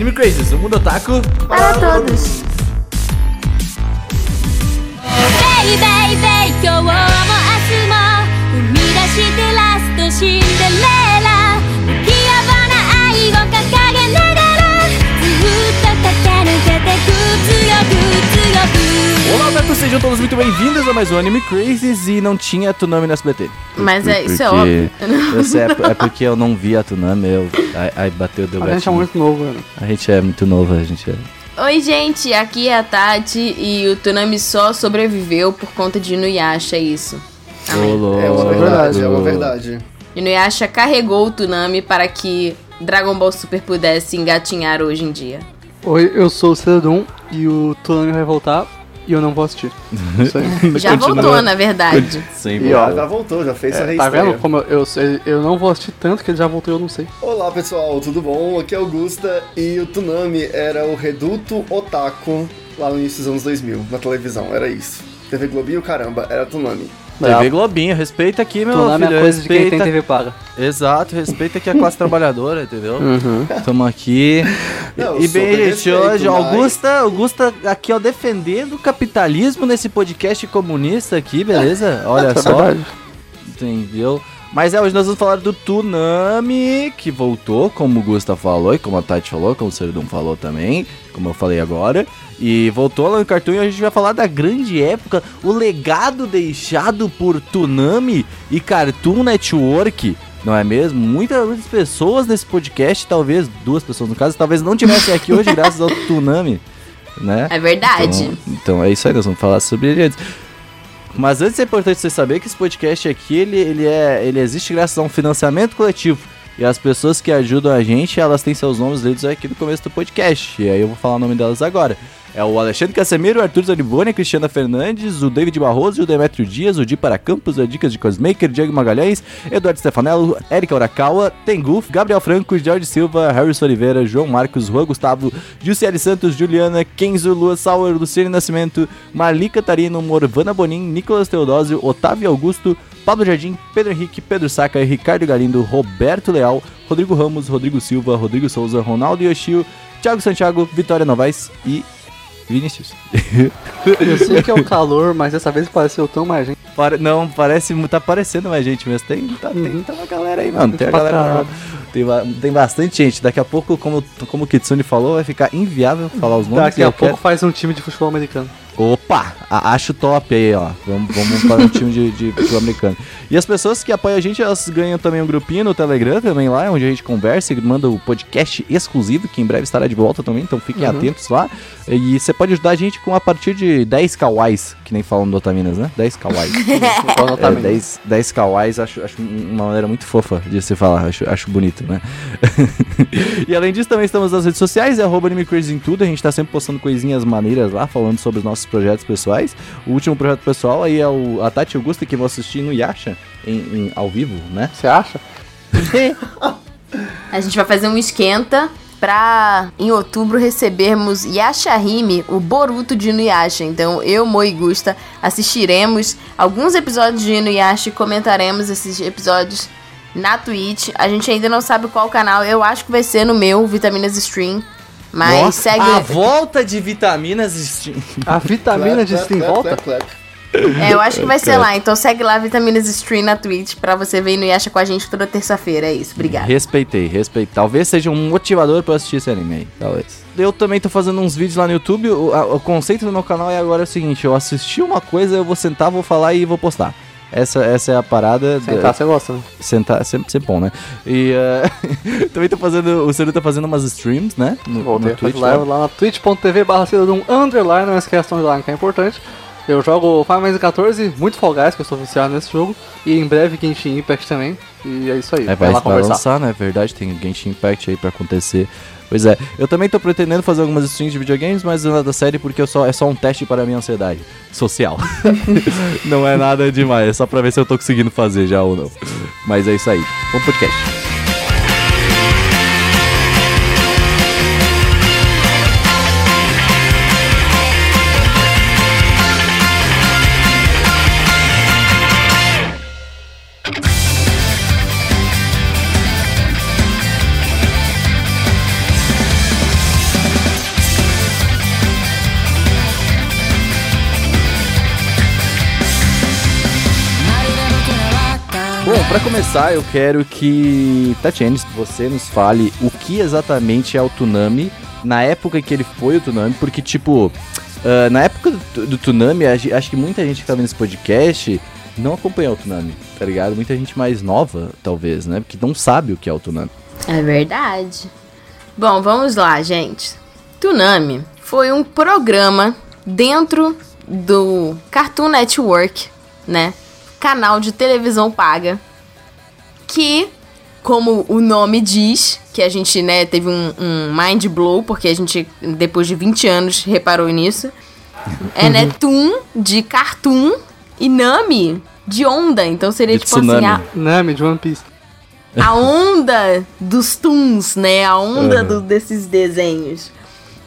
Anime Crazes, o mundo otaku Para todos. ベイベイベイ今日も明日も生み出してラストシンデレラ Olá, otaku, sejam todos muito bem-vindos a mais um Anime Crazes e não tinha Tsunami no SBT. Mas é, isso é Porque- óbvio. Eu sei, é, é porque eu não vi a Tsunami, eu, aí, aí bateu, deu A gente é muito novo, né? A gente é muito novo, a gente é... Oi, gente, aqui é a Tati e o Tunami só sobreviveu por conta de Inuyasha, é isso. Amém. Ô, É uma verdade, é uma verdade. Inuyasha carregou o Tunami para que Dragon Ball Super pudesse engatinhar hoje em dia. Oi, eu sou o Celadon e o Tsunami vai voltar e eu não vou assistir. Isso aí. Já Continua. voltou, na verdade. Sempre. E ó, Já, voltou, já fez É, tá reestreia. vendo como eu, eu, eu não vou assistir tanto que ele já voltou e eu não sei. Olá pessoal, tudo bom? Aqui é o Gusta e o Tsunami era o reduto otaku lá no início dos anos 2000, na televisão, era isso. TV Globinho, caramba, era Tsunami. TV Globinho, respeita aqui, meu Tsunami filho, é coisa de quem tem respeita... TV paga. Exato, respeita aqui a classe trabalhadora, entendeu? Uhum. Tamo aqui. Não, e bem, gente, hoje, mas- Augusta, Augusta aqui, ó, defendendo o capitalismo nesse podcast comunista aqui, beleza? Olha É só. Entendeu? Mas é, hoje nós vamos falar do Tsunami, que voltou, como o Gusta falou, e como a Tati falou, como o Serdum falou também, como eu falei agora. E voltou lá no Cartoon e a gente vai falar da grande época, o legado deixado por Tsunami e Cartoon Network. Não é mesmo? Muitas, muitas pessoas nesse podcast, talvez duas pessoas no caso, talvez não tivessem aqui hoje graças ao Tsunami, né? É verdade. Então, então é isso aí, nós vamos falar sobre ele antes. Mas antes é importante você saber que esse podcast aqui, ele, ele, é, ele existe graças a um financiamento coletivo. E as pessoas que ajudam a gente, elas têm seus nomes lidos aqui no começo do podcast. E aí eu vou falar o nome delas agora. É o Alexandre Casemiro, o Arthur Zaniboni, a Cristiana Fernandes, o David Barroso, o Demetrio Dias, o Di para Campos, a Dicas de Cosmaker, Diego Magalhães, Eduardo Stefanello, Erika Urakawa, Tenguf, Gabriel Franco, Jorge Silva, Harrison Oliveira, João Marcos, Juan Gustavo, Jussiele Santos, Juliana, Kenzo, Lua Sauer, Luciane Nascimento, Marli Catarino, Morvana Bonin, Nicolas Teodósio, Otávio Augusto, Pablo Jardim, Pedro Henrique, Pedro Saca, Ricardo Galindo, Roberto Leal, Rodrigo Ramos, Rodrigo Silva, Rodrigo Souza, Ronaldo Yoshio, Thiago Santiago, Vitória Novaes e Vinícius. Eu sei que é o calor, mas dessa vez pareceu tão mais gente. Pare- Não, parece, tá parecendo mais gente mesmo. Tem, tá, tem, uma galera aí, mano. Tem Pra galera. Tem, tem bastante gente. Daqui a pouco, como, como o Kitsune falou, vai ficar inviável falar os nomes. Daqui a pouco faz um time de futebol americano. Opa! acho top aí, ó. Vamos, vamos para um time de, de futebol americano. E as pessoas que apoiam a gente, elas ganham também um grupinho no Telegram também lá, onde a gente conversa e manda o podcast exclusivo, que em breve estará de volta também, então fiquem Uhum. atentos lá. E você pode ajudar a gente com a partir de 10 kawais, que nem falam do Otaminas, né? 10 kawais. É, nota mínima? 10, 10 kawais, acho, acho uma maneira muito fofa de se falar, acho, acho bonito, né? e além disso, também estamos nas redes sociais, é arroba Anime Crazy em tudo, a gente tá sempre postando coisinhas maneiras lá, falando sobre os nossos projetos pessoais. O último projeto pessoal aí é o, a Tati Augusta, que vão assistir no Yasha, em, em- ao vivo, né? Você acha? A gente vai fazer um esquenta pra, em outubro, recebermos Yashahime, o Boruto de Inuyasha. Então, eu, Mo e Gusta assistiremos alguns episódios de Inuyasha e comentaremos esses episódios na Twitch. A gente ainda não sabe qual canal, eu acho que vai ser no meu, Vitaminas Stream. Mas Nossa, segue... A volta de vitaminas... esti- A vitamina de Steam volta? É, eu acho que vai ser lá. Então segue lá Vitaminas Stream na Twitch pra você ver Inuyasha com a gente toda terça-feira. É isso, obrigada. Respeitei, respeitei. Talvez seja um motivador pra eu assistir esse anime aí, talvez. Eu também tô fazendo uns vídeos lá no YouTube. O, a- o conceito do meu canal é agora o seguinte: eu assisti uma coisa, eu vou sentar, vou falar e vou postar. Essa, essa é a parada. Sentar, você gosta, né? Sentar é sempre, sempre bom, né? E eh, também tô fazendo. O Ceru tá fazendo umas streams, né? No, Voltei no Twitch. live lá. lá na twitch.tv barra underline, não esquece do underline que é importante. Eu jogo Final Fantasy 14, muito Fall Guys, que eu sou viciado nesse jogo. E em breve Genshin Impact também. E é isso aí, É, vai, vai, conversar. lançar, né? Verdade, tem Genshin Impact aí pra acontecer. Pois é, eu também tô pretendendo fazer algumas streams de videogames, mas nada sério porque eu só, é só um teste para a minha ansiedade social. não é nada demais, é só pra ver se eu tô conseguindo fazer já ou não. Mas é isso aí. Vamos pro podcast. Começar, eu quero que Tatiane, você nos fale o que exatamente é o Tsunami na época que ele foi o Tsunami, porque, tipo, ah, na época do, Tsunami, acho que muita gente que tá vendo esse podcast não acompanhou o Tsunami, tá ligado? Muita gente mais nova, talvez, né? Porque não sabe o que é o Tsunami. É verdade. Bom, vamos lá, gente. Tsunami foi um programa dentro do Cartoon Network, né? Canal de televisão paga. Que, como o nome diz, que a gente, né, teve um, um mind blow, porque a gente, depois de 20 anos, reparou nisso. É, né, Toon de cartoon e Nami de onda. Então seria De tipo assim, tsunami. a, Nami de One Piece. a onda dos toons, né? A onda Uhum. do- desses desenhos.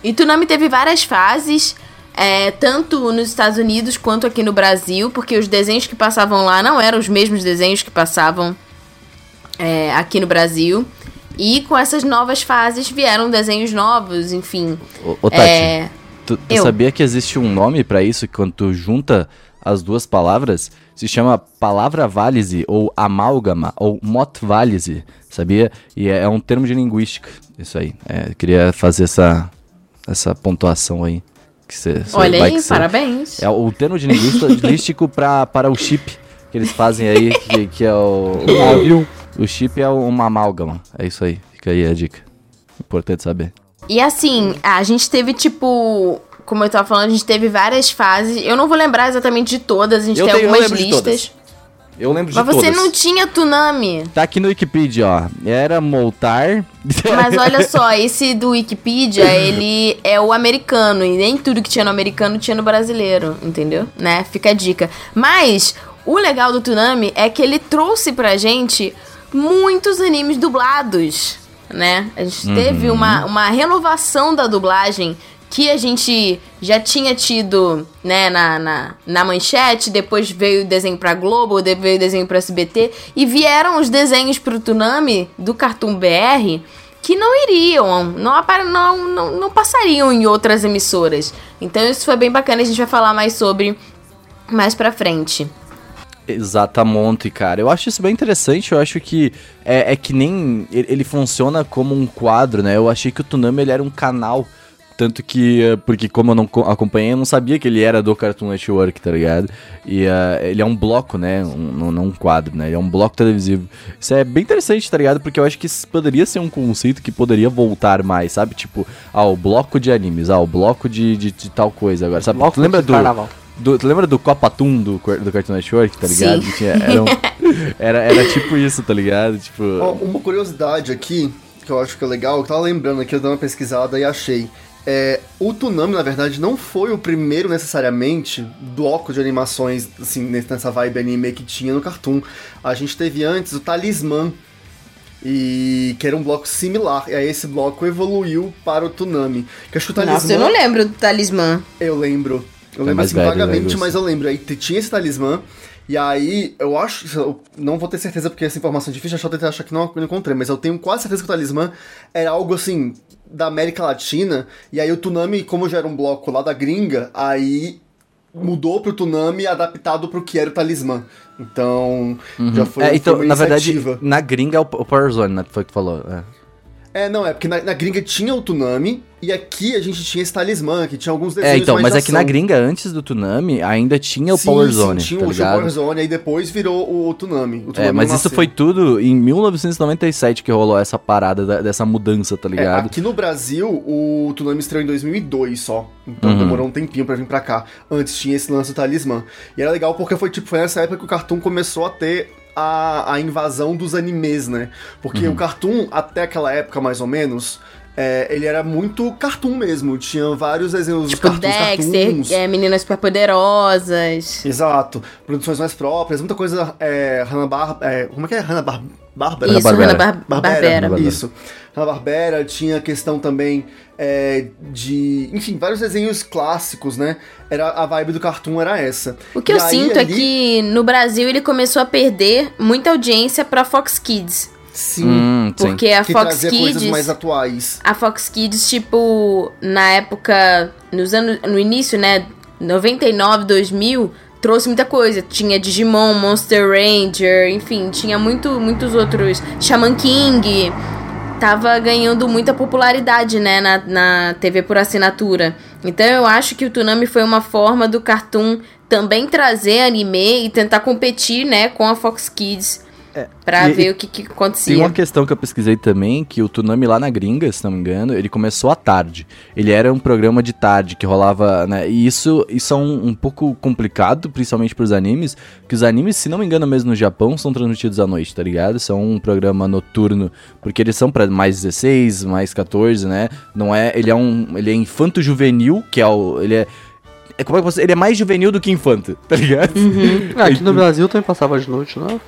E Tsunami teve várias fases, é, tanto nos Estados Unidos quanto aqui no Brasil, porque os desenhos que passavam lá não eram os mesmos desenhos que passavam é, aqui no Brasil. E com essas novas fases vieram desenhos novos, enfim. Ô, ô Tati, É, tu, tu eu. sabia que existe um nome pra isso, que quando tu junta as duas palavras, se chama palavra válise, ou amálgama, ou motválise, sabia? E é, é um termo de linguística, isso aí. É, eu queria fazer essa, essa pontuação aí. Que cê, cê- olha aí, cê- parabéns. É o termo de linguística- linguístico pra, para o chip que eles fazem aí, que, que é o... Navio. O chip é uma amálgama, é isso aí. Fica aí a dica. Importante saber. E assim, a gente teve tipo. Como eu tava falando, a gente teve várias fases. Eu não vou lembrar exatamente de todas, a gente Eu tem tenho- eu algumas de listas. Eu lembro de Mas você todas. não tinha Tsunami. Tá aqui no Wikipedia, ó. Era Moltar. Mas olha só, esse do Wikipedia, ele é o americano. E nem tudo que tinha no americano tinha no brasileiro, entendeu? Né? Fica a dica. Mas o legal do Tsunami é que ele trouxe pra gente muitos animes dublados, né? A gente teve uma, uma renovação da dublagem que a gente já tinha tido, né, na, na, na manchete, depois veio o desenho pra Globo, depois veio o desenho pra SBT, e vieram os desenhos pro Tsunami do Cartoon BR que não iriam, não, não, não, não passariam em outras emissoras. Então isso foi bem bacana, a gente vai falar mais sobre mais pra frente. Exatamente, cara. Eu acho isso bem interessante. Eu acho que é, é que nem ele, funciona como um quadro, né? Eu achei que o Tsunami ele era um canal. Tanto que, eh, porque como eu não co- acompanhei, eu não sabia que ele era do Cartoon Network, tá ligado? E eh, ele é um bloco, né? Um, não, um quadro, né? Ele é um bloco televisivo. Isso é bem interessante, tá ligado? Porque eu acho que isso poderia ser um conceito que poderia voltar mais, sabe? Tipo, ah, o bloco de animes, ah, o bloco de, de, de tal coisa agora, sabe? Bloco lembra do, carnaval. Do- tu lembra do Copa Toon do, do Cartoon Network, tá ligado? Tinha- era, um- era, era tipo isso, tá ligado? Tipo. Ó, uma curiosidade aqui, que eu acho que é legal, eu tava lembrando aqui, eu dei uma pesquisada e achei. É, o Tsunami, na verdade, não foi o primeiro necessariamente bloco de animações, assim, nessa vibe anime que tinha no Cartoon. A gente teve antes o Talismã, e que era um bloco similar. E aí esse bloco evoluiu para o Tsunami. Que acho que o Talismã. Nossa, eu não lembro do talismã. Eu lembro. Eu É lembro mais assim velho, né, vagamente, Augusto? mas eu lembro. Aí tinha esse talismã. E aí, eu acho. Eu não vou ter certeza porque essa informação é difícil de achar, eu tentei achar que não, não encontrei, mas eu tenho quase certeza que o talismã era algo assim. Da América Latina, e aí o Tsunami, como já era um bloco lá da gringa, aí mudou pro Tsunami adaptado pro que era o talismã. Então, já foi, é, então, uma na verdade, na gringa é o, o Power Zone, né? Foi o que tu falou. É. É, não, é porque na, na gringa tinha o Tsunami, e aqui a gente tinha esse talismã, que tinha alguns desenhos É, então, mas é que na gringa, antes do Tsunami, ainda tinha o Sim, Power sim, Zone, tinha tá o? Power Zone, aí depois virou o, o Tsunami. O Tsunami É, mas isso foi tudo em 1997 que rolou essa parada da- dessa mudança, tá É, ligado? aqui no Brasil, o Tsunami estreou em 2002 só. Então Uhum. demorou um tempinho pra vir pra cá. Antes tinha esse lance do talismã. E era legal porque foi tipo, foi nessa época que o Cartoon começou a ter a, a invasão dos animes, né? Porque Uhum. o Cartoon, até aquela época mais ou menos, é, ele era muito cartoon mesmo. Tinha vários desenhos Tipo, cartoons, cartoons. Dexter, é, Meninas Superpoderosas. Exato. Produções mais próprias, muita coisa. É, Hanna Bar é, Como é que é? Hanna Bar Bárbara? Isso, Barbera. Hanna-Barbera. Barbera. Isso. Hanna-Barbera tinha questão também é, de... Enfim, vários desenhos clássicos, né? Era, a vibe do cartoon era essa. O que E eu aí, sinto é ali- que no Brasil ele começou a perder muita audiência pra Fox Kids. Sim. Hum, sim. Porque a que Fox coisas Kids. mais atuais. A Fox Kids, tipo, na época. Nos anos. No início, né? 99, 2000, trouxe muita coisa. Tinha Digimon, Monster Ranger, enfim, tinha muito, muitos outros. Shaman King. Tava ganhando muita popularidade, né, na, na TV por assinatura. Então eu acho que o Toonami foi uma forma do Cartoon também trazer anime e tentar competir, né, com a Fox Kids. Pra e- ver o que, que Tem acontecia. uma questão que eu pesquisei também, que o Tsunami lá na gringa, se não me engano, ele começou à tarde. Ele era um programa de tarde que rolava, né? E isso, isso é um, um pouco complicado, principalmente pros animes, que os animes, se não me engano mesmo no Japão, são transmitidos à noite, tá ligado? São um programa noturno, porque eles são pra mais 16, mais 14, né? Não é, ele é um, ele é infanto juvenil, que é o, ele é é, como é que você, ele é mais juvenil do que infanto, tá ligado? Ah, aqui no Brasil também passava de noite, não? É,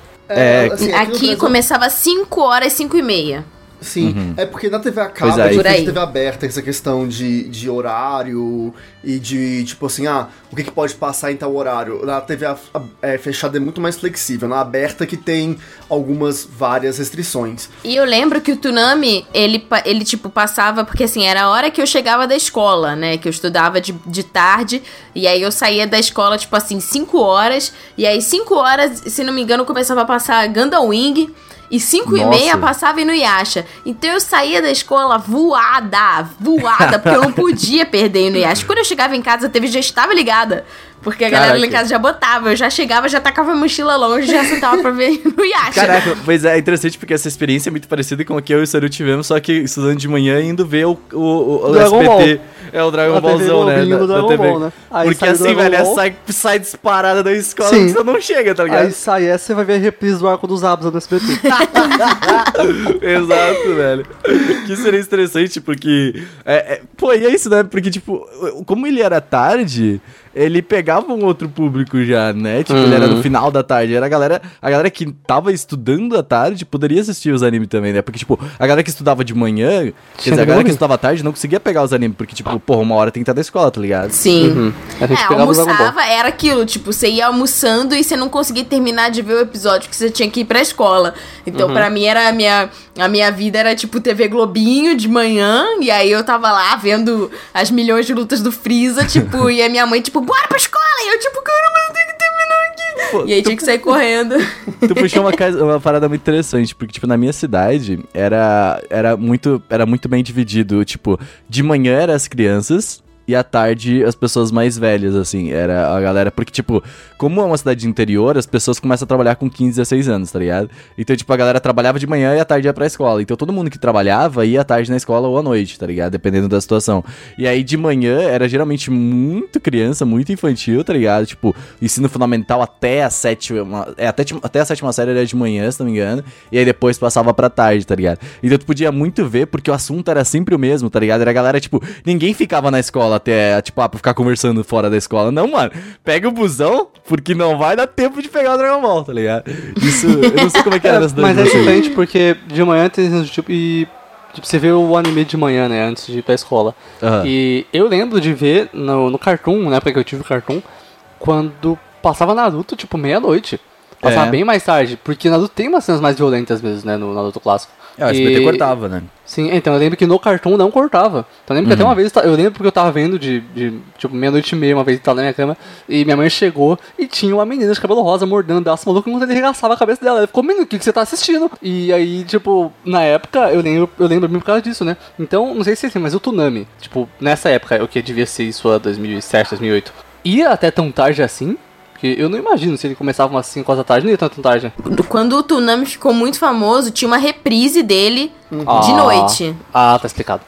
assim, no Aqui Brasil- começava às 5 horas, 5 e meia. Sim, é porque na TV a Pois cabo, é, é, Por aí. TV aberta, essa questão de, de horário e de, tipo assim, ah, o que, que pode passar em tal horário. Na TV a- a- é, fechada é muito mais flexível, na aberta que tem algumas, várias restrições. E eu lembro que o Tsunami, ele, ele tipo, passava, porque assim, era a hora que eu chegava da escola, né? Que eu estudava de, de tarde, e aí eu saía da escola, tipo assim, 5 horas, e aí 5 horas, se não me engano, começava a passar Gundam Wing, e 5 e meia passava Inuyasha. Então eu saía da escola voada, voada, porque eu não podia perder Inuyasha. Quando eu chegava em casa, a TV já estava ligada. Porque a galera lá em casa já botava, eu já chegava, já tacava a mochila longe, já sentava pra ver Inuyasha. Caraca, pois é, é interessante porque essa experiência é muito parecida com a que eu e o Saru tivemos, só que estudando de manhã e indo ver o, o, o Dragon SBT. É o Dragon Ballzão, né? Do da- da Dragon TV. Ball, né? Aí Porque assim, velho, sai, sai disparada da escola Sim. que você não chega, tá ligado? Aí sai essa, você vai ver a reprise do arco dos Abas no SBT. Exato, velho. Que seria interessante, porque. É, é- pô, e é isso, né? Porque, tipo, como ele era tarde, ele pegava um outro público já, né? Tipo, ele era no final da tarde. Era a galera, a galera que tava estudando à tarde poderia assistir os animes também, né? Porque, tipo, a galera que estudava de manhã, quer dizer, a galera que estudava à tarde não conseguia pegar os animes, porque, tipo, porra, uma hora tem que estar da escola, tá ligado? Sim. Uhum. A gente É, almoçava, era aquilo, tipo, você ia almoçando e você não conseguia terminar de ver o episódio que você tinha que ir pra escola. Então, pra mim, era a minha, a minha vida era tipo TV Globinho de manhã, e aí eu tava lá vendo as milhões de lutas do Freeza, tipo, e a minha mãe, tipo, bora pra escola! E eu, tipo, caramba, eu tenho. Pô, E aí tinha que sair correndo. Tu puxou uma, casa- uma parada muito interessante, porque, tipo, na minha cidade era, era, muito, era muito bem dividido. Tipo, de manhã eram as crianças e à tarde as pessoas mais velhas, assim. Era a galera. Porque, tipo, como é uma cidade de interior, as pessoas começam a trabalhar com 15, 16 anos, tá ligado? Então, tipo, a galera trabalhava de manhã e à tarde ia pra escola. Então todo mundo que trabalhava ia à tarde na escola ou à noite, tá ligado? Dependendo da situação. E aí de manhã era geralmente muito criança, muito infantil, tá ligado? Tipo, ensino fundamental até a sétima. É, até, ti- até a sétima série era de manhã, se não me engano. E aí depois passava pra tarde, tá ligado? Então tu podia muito ver, porque o assunto era sempre o mesmo, tá ligado? Era a galera, tipo, ninguém ficava na escola até, tipo, ah, pra ficar conversando fora da escola. Não, mano. Pega o busão, porque não vai dar tempo de pegar o Dragon Ball, tá ligado? Isso, eu não sei como é que era nas Mas é diferente porque de manhã tem tipo e tipo, você vê o anime de manhã, né, antes de ir pra escola. Aham. E eu lembro de ver no, no Cartoon, na época que eu tive o Cartoon, quando passava Naruto, tipo, meia-noite. Passava É. bem mais tarde, porque Naruto tem umas cenas mais violentas mesmo, né, no Naruto clássico. É, o SBT E- cortava, né? Sim, então eu lembro que no Cartoon não cortava. Então eu lembro que até Uhum. uma vez, eu lembro porque eu tava vendo de, de tipo, meia-noite e meia, uma vez, tava na minha cama, e minha mãe chegou e tinha uma menina de cabelo rosa mordendo o braço maluco enquanto ele regaçava a cabeça dela. Ela ficou, menino, o que, que você tá assistindo? E aí, tipo, na época, eu lembro, eu lembro bem por causa disso, né? Então, não sei se assim, mas o Tsunami, tipo, nessa época, o que devia ser isso, a 2007, 2008, ia até tão tarde assim? Porque eu não imagino se ele começava umas 5 horas da tarde, não ia tão tarde. Quando o Tsunami ficou muito famoso, tinha uma reprise dele de Ah. noite. Ah, tá explicado.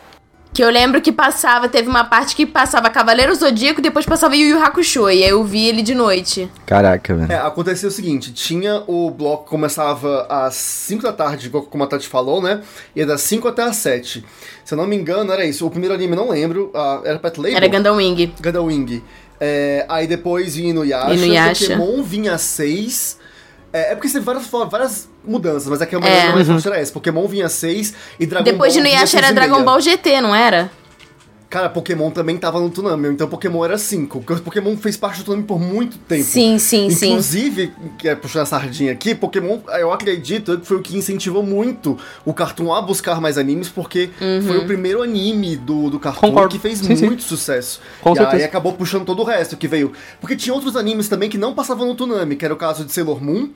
Que eu lembro que passava, teve uma parte que passava Cavaleiro Zodíaco e depois passava Yu Yu Hakusho. E aí eu vi ele de noite. Caraca, velho. É, acontecia o seguinte, tinha o bloco que começava às 5 da tarde, como a Tati falou, né? E é das 5 até às 7. Se eu não me engano, era isso. O primeiro anime, não lembro. ah, era Pet Label? Era Gundam Wing. Gundam Wing. É, aí depois vinha Inuyasha, Inuyasha. Pokémon vinha às 6. É, é porque teve várias, várias mudanças, mas aqui a É. maneira mais forte era essa. Pokémon vinha às 6 e Dragon Depois de Ball vinha às Inuyasha era Dragon. Ball GT, não era? Cara, Pokémon também tava no Toonami, então Pokémon era 5. Porque Pokémon fez parte do Toonami por muito tempo. Sim, sim, sim. Inclusive, que é puxar a sardinha aqui, Pokémon, eu acredito que foi o que incentivou muito o Cartoon a buscar mais animes, porque Uhum. foi o primeiro anime do, do Cartoon Concordo. que fez Sim, sim. muito sucesso. Com e certeza. aí acabou puxando todo o resto que veio. Porque tinha outros animes também que não passavam no Toonami, que era o caso de Sailor Moon,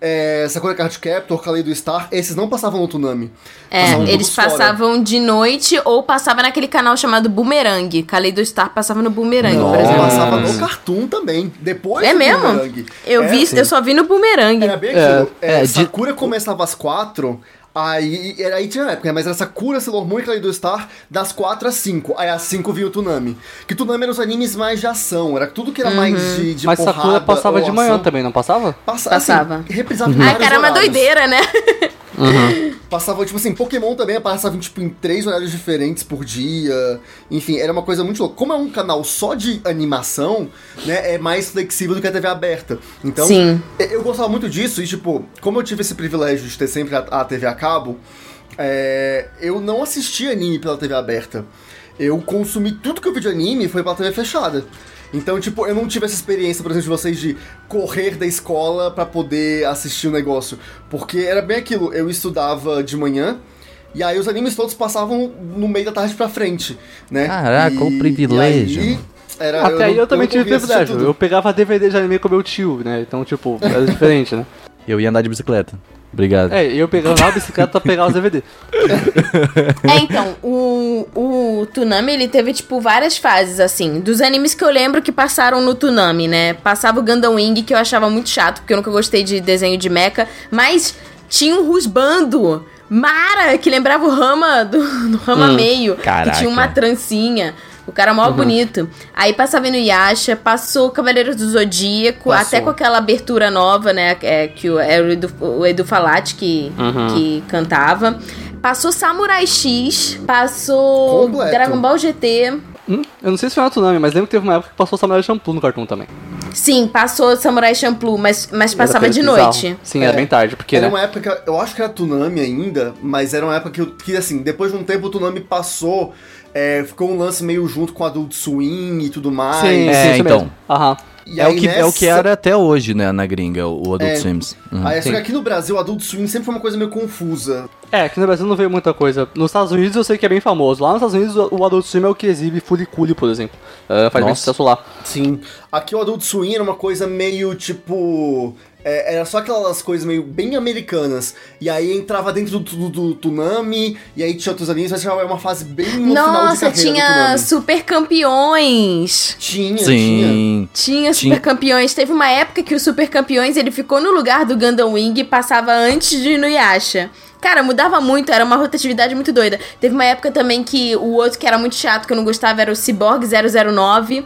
é, Sakura Card Captor, Kaleido Star, esses não passavam no Toonami. É, Passavam eles fora. passavam de noite ou passava naquele canal chamado Boomerang. Kaleido Star passava no Boomerang, Não, por exemplo. passava no Cartoon também. Depois É do mesmo? Boomerang. Eu É, vi, sim. eu só vi no Boomerang. Era bem aquilo. É, É, é, de- Sakura começava às quatro. Aí, era, aí tinha época, né? mas era Sakura, Sailor Moon e Kaleido Star das 4 às 5. Aí às 5 vinha o Toonami. Que Toonami era os animes mais de ação, era tudo que era mais de, de Mas porrada Sakura passava de manhã ação. também, não passava? Passa, Passava. Assim, reprisava em Ai, cara, é uma horários. doideira, né? Passava, tipo assim, Pokémon também passava, tipo, em três horários diferentes por dia. Enfim, era uma coisa muito louca. Como é um canal só de animação, né, é mais flexível do que a TV aberta. Então, Sim. eu- gostava muito disso e, tipo, como eu tive esse privilégio de ter sempre a, a TV a cabo, é, eu não assisti anime pela TV aberta. Eu consumi tudo que eu vi de anime foi pela TV fechada. Então, tipo, eu não tive essa experiência, por exemplo, de vocês de correr da escola pra poder assistir o negócio. Porque era bem aquilo, eu estudava de manhã, e aí os animes todos passavam no meio da tarde pra frente, né? Caraca, E- o privilégio. e aí, era, Até aí não- eu também não tive privilégio. Eu pegava DVD de anime com meu tio, né? Então, tipo, era diferente, né? Eu ia andar de bicicleta. Obrigado. É, eu pegava a bicicleta pra pegar os DVD. É, então, o, o Toonami, ele teve, tipo, várias fases, assim. Dos animes que eu lembro que passaram no Toonami, né? Passava o Gundam Wing, que eu achava muito chato, porque eu nunca gostei de desenho de mecha. Mas tinha um Rusbando, Mara, que lembrava o Rama do, do Rama Meio. Caraca. Que tinha uma trancinha. O cara mó bonito. Aí passava no Yasha, passou Cavaleiros do Zodíaco, Passou. até com aquela abertura nova, né? É, que o, era o Edu, o Edu Falati que, que cantava. Passou Samurai X, passou Completo. Dragon Ball GT. Hum, eu não sei se foi Tsunami, mas lembro que teve uma época que passou Samurai Shampoo no cartoon também. Sim, passou Samurai Champloo, mas, mas passava de bizarro. noite. Sim, É. era bem tarde, porque, Era né? uma época, eu acho que era Toonami ainda, mas era uma época que, que assim, depois de um tempo o Toonami passou, é, ficou um lance meio junto com Adult Swim e tudo mais. Sim, É, sim, então. Aham. E É aí o, que, é o que nessa- era até hoje, né, na gringa, o Adult É. Swims. Uhum. Aí, só que aqui no Brasil, o Adult Swim sempre foi uma coisa meio confusa. É, aqui no Brasil não veio muita coisa. Nos Estados Unidos eu sei que é bem famoso. Lá nos Estados Unidos o Adult Swim é o que exibe Furiculi, por exemplo. É, faz bem Nossa. sucesso lá. Sim. Aqui o Adult Swim era uma coisa meio tipo. É, era só aquelas coisas meio bem americanas. E aí entrava dentro do, do, do Toonami, e aí tinha outros animes, mas era uma fase bem no final de Nossa, tinha. Super Campeões. Tinha, tinha. Sim. Tinha Tinha- Super Campeões. Teve uma época que o Super Campeões ele ficou no lugar do Gundam Wing e passava antes de Inuyasha. Cara, mudava muito, era uma rotatividade muito doida. Teve uma época também que o outro que era muito chato, que eu não gostava, era o Cyborg 009.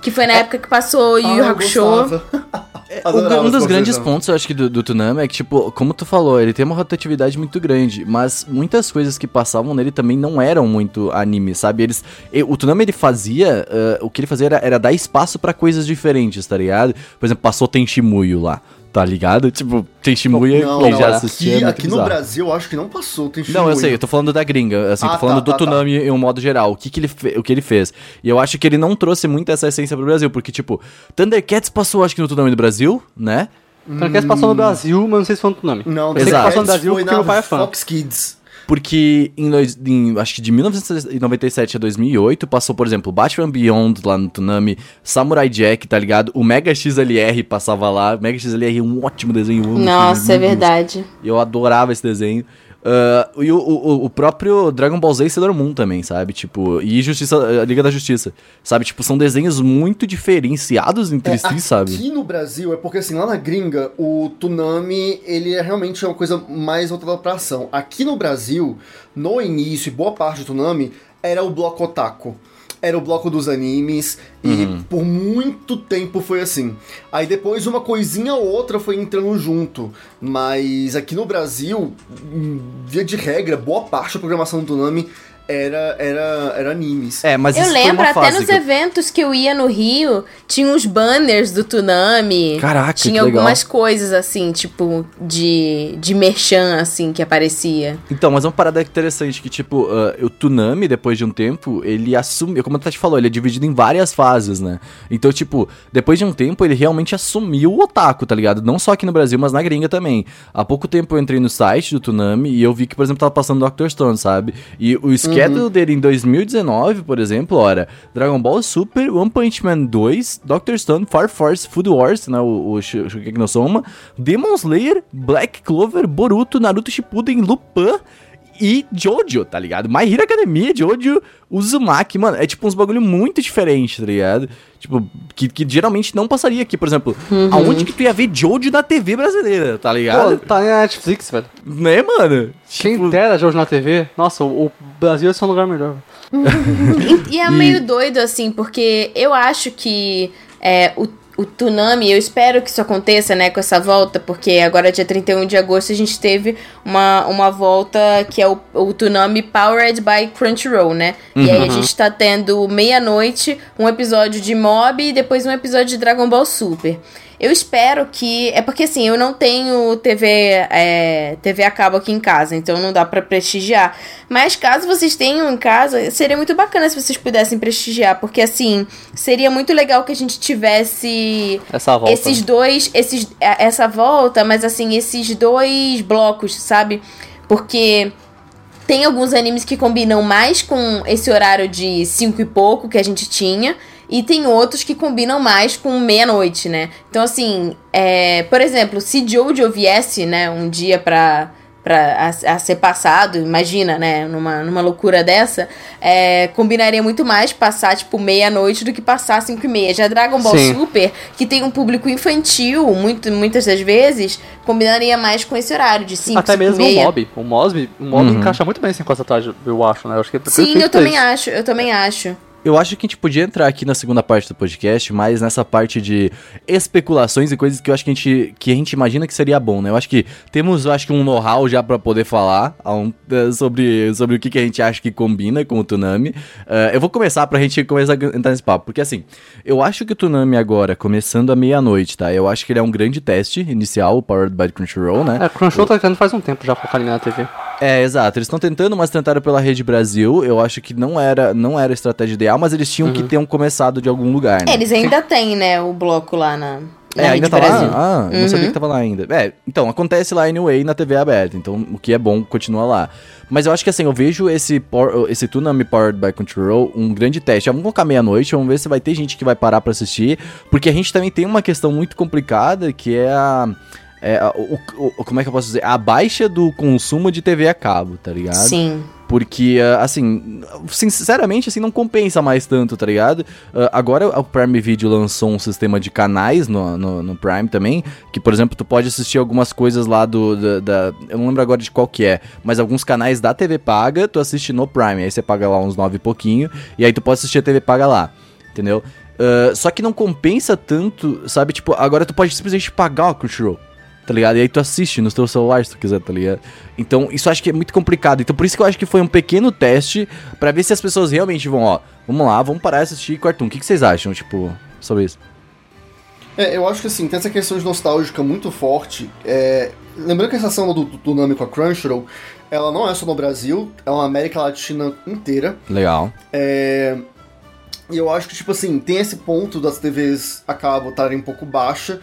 Que foi na época que passou Yu Ah, Yu Hakusho. Adorava um dos grandes pontos, eu acho que, do, do é que, tipo, como tu falou, ele tem uma rotatividade muito grande, mas muitas coisas que passavam nele também não eram muito anime, sabe? Eles, o Toonami, ele fazia, eh, o que ele fazia era, era dar espaço pra coisas diferentes, tá ligado? Por exemplo, passou Tenshimuyo lá, tá ligado? Tipo, Não, quem não, já aqui, assistia, é muito aqui no. Brasil eu acho que não passou. Tem Não, eu Shimuya. sei, eu tô falando da gringa, assim, Ah, tô falando tá, do tá, tá. Toonami em um modo geral, o que que ele, fe- o que ele fez. E eu acho que ele não trouxe muito essa essência pro Brasil, porque, tipo, Thundercats passou, acho que no Toonami do Brasil, né? Thundercats passou no Brasil, mas não sei se foi no Tsunami. Não, eu sei que Exato. passou no Brasil foi porque meu pai é fã. Fox Kids. Porque em, em- acho que de 1997 a 2008 passou, por exemplo, Batman Beyond lá no Toonami, Samurai Jack, tá ligado? O Mega XLR passava lá. Mega XLR é um ótimo desenho. Nossa, é verdade. Eu adorava esse desenho. Ah, e o, o, o próprio Dragon Ball Z e Sailor Moon também, sabe? Tipo, e Justiça, a Liga da Justiça. Sabe? Tipo, são desenhos muito diferenciados entre É, si, sabe? Aqui no Brasil é porque assim, lá na gringa, o Toonami, ele é realmente uma coisa mais voltada pra ação. Aqui no Brasil, no início, e boa parte do Toonami, era o bloco otaku. Era o bloco dos animes, e por muito tempo foi assim. Aí depois uma coisinha ou outra foi entrando junto. Mas aqui no Brasil, hum, via de regra, boa parte da programação do Toonami era, era, era animes. É, mas Eu lembro até nos eu- eventos que eu ia no Rio, tinha uns banners do Tunami. Caraca, que Tinha legal. algumas coisas assim, tipo, de, de merchan, assim, que aparecia. Então, mas uma parada interessante que, tipo, ah, o Tsunami, depois de um tempo, ele assumiu, como a Tati falou, ele é dividido em várias fases, né? Então, tipo, depois de um tempo, ele realmente assumiu o otaku, tá ligado? Não só aqui no Brasil, mas na gringa também. Há pouco tempo eu entrei no site do Tsunami e eu vi que, por exemplo, tava passando Dr. Stone, sabe? E o schedule dele em 2019, por exemplo, ora, Dragon Ball Super, One Punch Man 2, Dr. Stone, Fire Force, Food Wars, né? O, o Sh- Shokugeki no Soma, Demon Slayer, Black Clover, Boruto, Naruto Shippuden, Lupin e Jojo, tá ligado? My Hero Academia, Jojo, Uzumaki, mano, é tipo uns bagulho muito diferente, tá ligado? Tipo, que, que geralmente não passaria aqui, por exemplo, aonde que tu ia ver Jojo na TV brasileira, tá Pô, ligado? tá na Netflix, velho. Né, mano? Quem Tipo, dera de hoje na TV. Nossa, o, o Brasil ia ser um lugar melhor. E é meio doido, assim, porque eu acho que é, o, o Tsunami, eu espero que isso aconteça, né, com essa volta, porque agora, dia 31 de agosto, a gente teve uma, uma volta que é o, o Tsunami Powered by Crunchyroll, né? E aí a gente tá tendo meia-noite um episódio de Mob e depois um episódio de Dragon Ball Super. Eu espero que. É porque assim, eu não tenho TV, é, TV a cabo aqui em casa, então não dá pra prestigiar. Mas caso vocês tenham em casa, seria muito bacana se vocês pudessem prestigiar, porque assim, seria muito legal que a gente tivesse Essa volta. esses dois, esses, é, essa volta, mas assim, esses dois blocos, sabe? Porque tem alguns animes que combinam mais com esse horário de cinco e pouco que a gente tinha. E tem outros que combinam mais com meia-noite, né? Então, assim, é, por exemplo, se Jojo viesse, né, um dia pra, pra, a, a ser passado, imagina, né, numa, numa loucura dessa, é, combinaria muito mais passar, tipo, meia-noite do que passar cinco e meia. Já Dragon Ball Sim. Super, que tem um público infantil, muito, muitas das vezes, combinaria mais com esse horário de cinco, Até cinco mesmo e o. Mob. O Mob, o Mob Uhum. encaixa muito bem assim com essa tarde, eu acho, né? Eu acho que é Sim, eu também isso. acho, eu também acho. Eu acho que a gente podia entrar aqui na segunda parte do podcast, mas nessa parte de especulações e coisas que eu acho que a gente, que a gente imagina que seria bom, né? Eu acho que temos, eu acho que um know-how já pra poder falar um- eh, sobre, sobre o que, que a gente acha que combina com o Tsunami. Eh, eu vou começar pra gente começar a entrar nesse papo, porque assim, eu acho que o Tsunami agora, começando à meia-noite, tá? Eu acho que ele é um grande teste inicial, Powered by Crunchyroll, né? É, Crunchyroll tá tentando faz um tempo já colocar anime na TV. É, exato. Eles estão tentando, mas tentaram pela Rede Brasil. Eu acho que não era, não era a estratégia ideal, mas eles tinham que ter um começado de algum lugar, né? É, Eles ainda têm, né, o bloco lá na, na É, ainda tá Brasil. lá? Ah, eu não sabia Uhum. que tava lá ainda. É, então, acontece lá anyway na TV aberta, então o que é bom continua lá. Mas eu acho que assim, eu vejo esse, por- esse Toonami Powered by Control um grande teste. Vamos colocar meia-noite, vamos ver se vai ter gente que vai parar pra assistir, porque a gente também tem uma questão muito complicada que é a... É, o, o- como é que eu posso dizer? A baixa do consumo de TV a cabo, tá ligado? Sim. Porque, ah, assim, sinceramente, assim, não compensa mais tanto, tá ligado? Ah, agora o Prime Video lançou um sistema de canais no, no, no Prime também, que, por exemplo, tu pode assistir algumas coisas lá do, da, da- Eu não lembro agora de qual que é, mas alguns canais da TV paga, tu assiste no Prime, aí você paga lá uns nove e pouquinho, e aí tu pode assistir a TV paga lá, entendeu? Ah, só que não compensa tanto, sabe? Tipo, agora tu pode simplesmente pagar o Crunchyroll tá ligado? E aí tu assiste no teu celular se tu quiser, tá ligado? Então, isso acho que é muito complicado. Então, por isso que eu acho que foi um pequeno teste pra ver se as pessoas realmente vão, ó, vamos lá, vamos parar de assistir Cartoon. O que, que vocês acham, tipo, sobre isso? É, eu acho que assim, tem essa questão de nostálgica muito forte. É, lembrando que essa ação do, do Tsunami com a Crunchyroll, ela não é só no Brasil, é uma América Latina inteira. Legal. É, e eu acho que, tipo assim, tem esse ponto das TVs a cabo estarem um pouco baixa.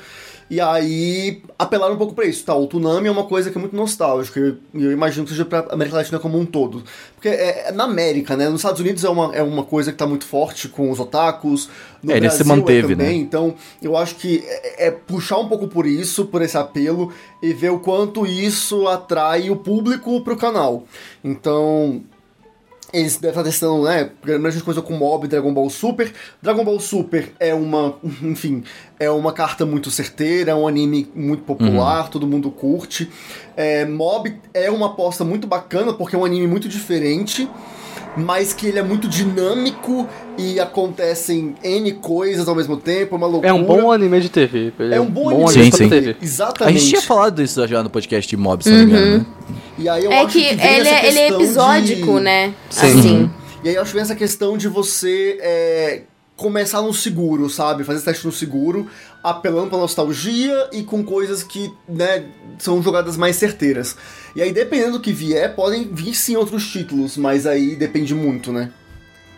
E aí, apelaram um pouco pra isso, tá? O Tsunami é uma coisa que é muito nostálgica, e eu, eu imagino que seja pra América Latina como um todo. Porque é, é na América, né? Nos Estados Unidos é uma, é uma coisa que tá muito forte com os otakus. No É, ele se manteve, é também, né? Então, eu acho que é, é puxar um pouco por isso, por esse apelo, e ver o quanto isso atrai o público pro canal. Então, eles devem estar testando, né? A mesma coisa com Mob e Dragon Ball Super. Dragon Ball Super é uma, enfim, é uma carta muito certeira, é um anime muito popular, todo mundo curte. É, Mob é uma aposta muito bacana porque é um anime muito diferente. mas que ele é muito dinâmico e acontecem N coisas ao mesmo tempo, é uma loucura. É um bom anime de TV. Ele É um bom anime Sim, de sim. TV. A Exatamente. gente tinha falado disso já no podcast de Mob, se não me engano, né? E aí eu É acho que, que, ele, essa é, ele é episódico, de- né? Sim. Assim. E aí eu acho que vem essa questão de você é, começar no seguro, sabe? Fazer esse teste no seguro, apelando pra nostalgia e com coisas que, né, são jogadas mais certeiras. E aí, dependendo do que vier, podem vir sim outros títulos, mas aí depende muito, né?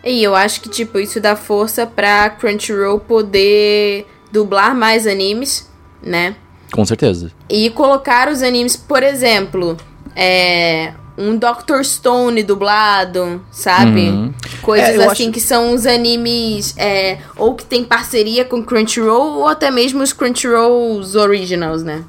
E eu acho que, tipo, isso dá força pra Crunchyroll poder dublar mais animes, né? Com certeza. E colocar os animes, por exemplo, é, um Doctor Stone dublado, sabe? Uhum. Coisas É, assim acho- que são os animes é, ou que tem parceria com Crunchyroll ou até mesmo os Crunchyrolls originals, né?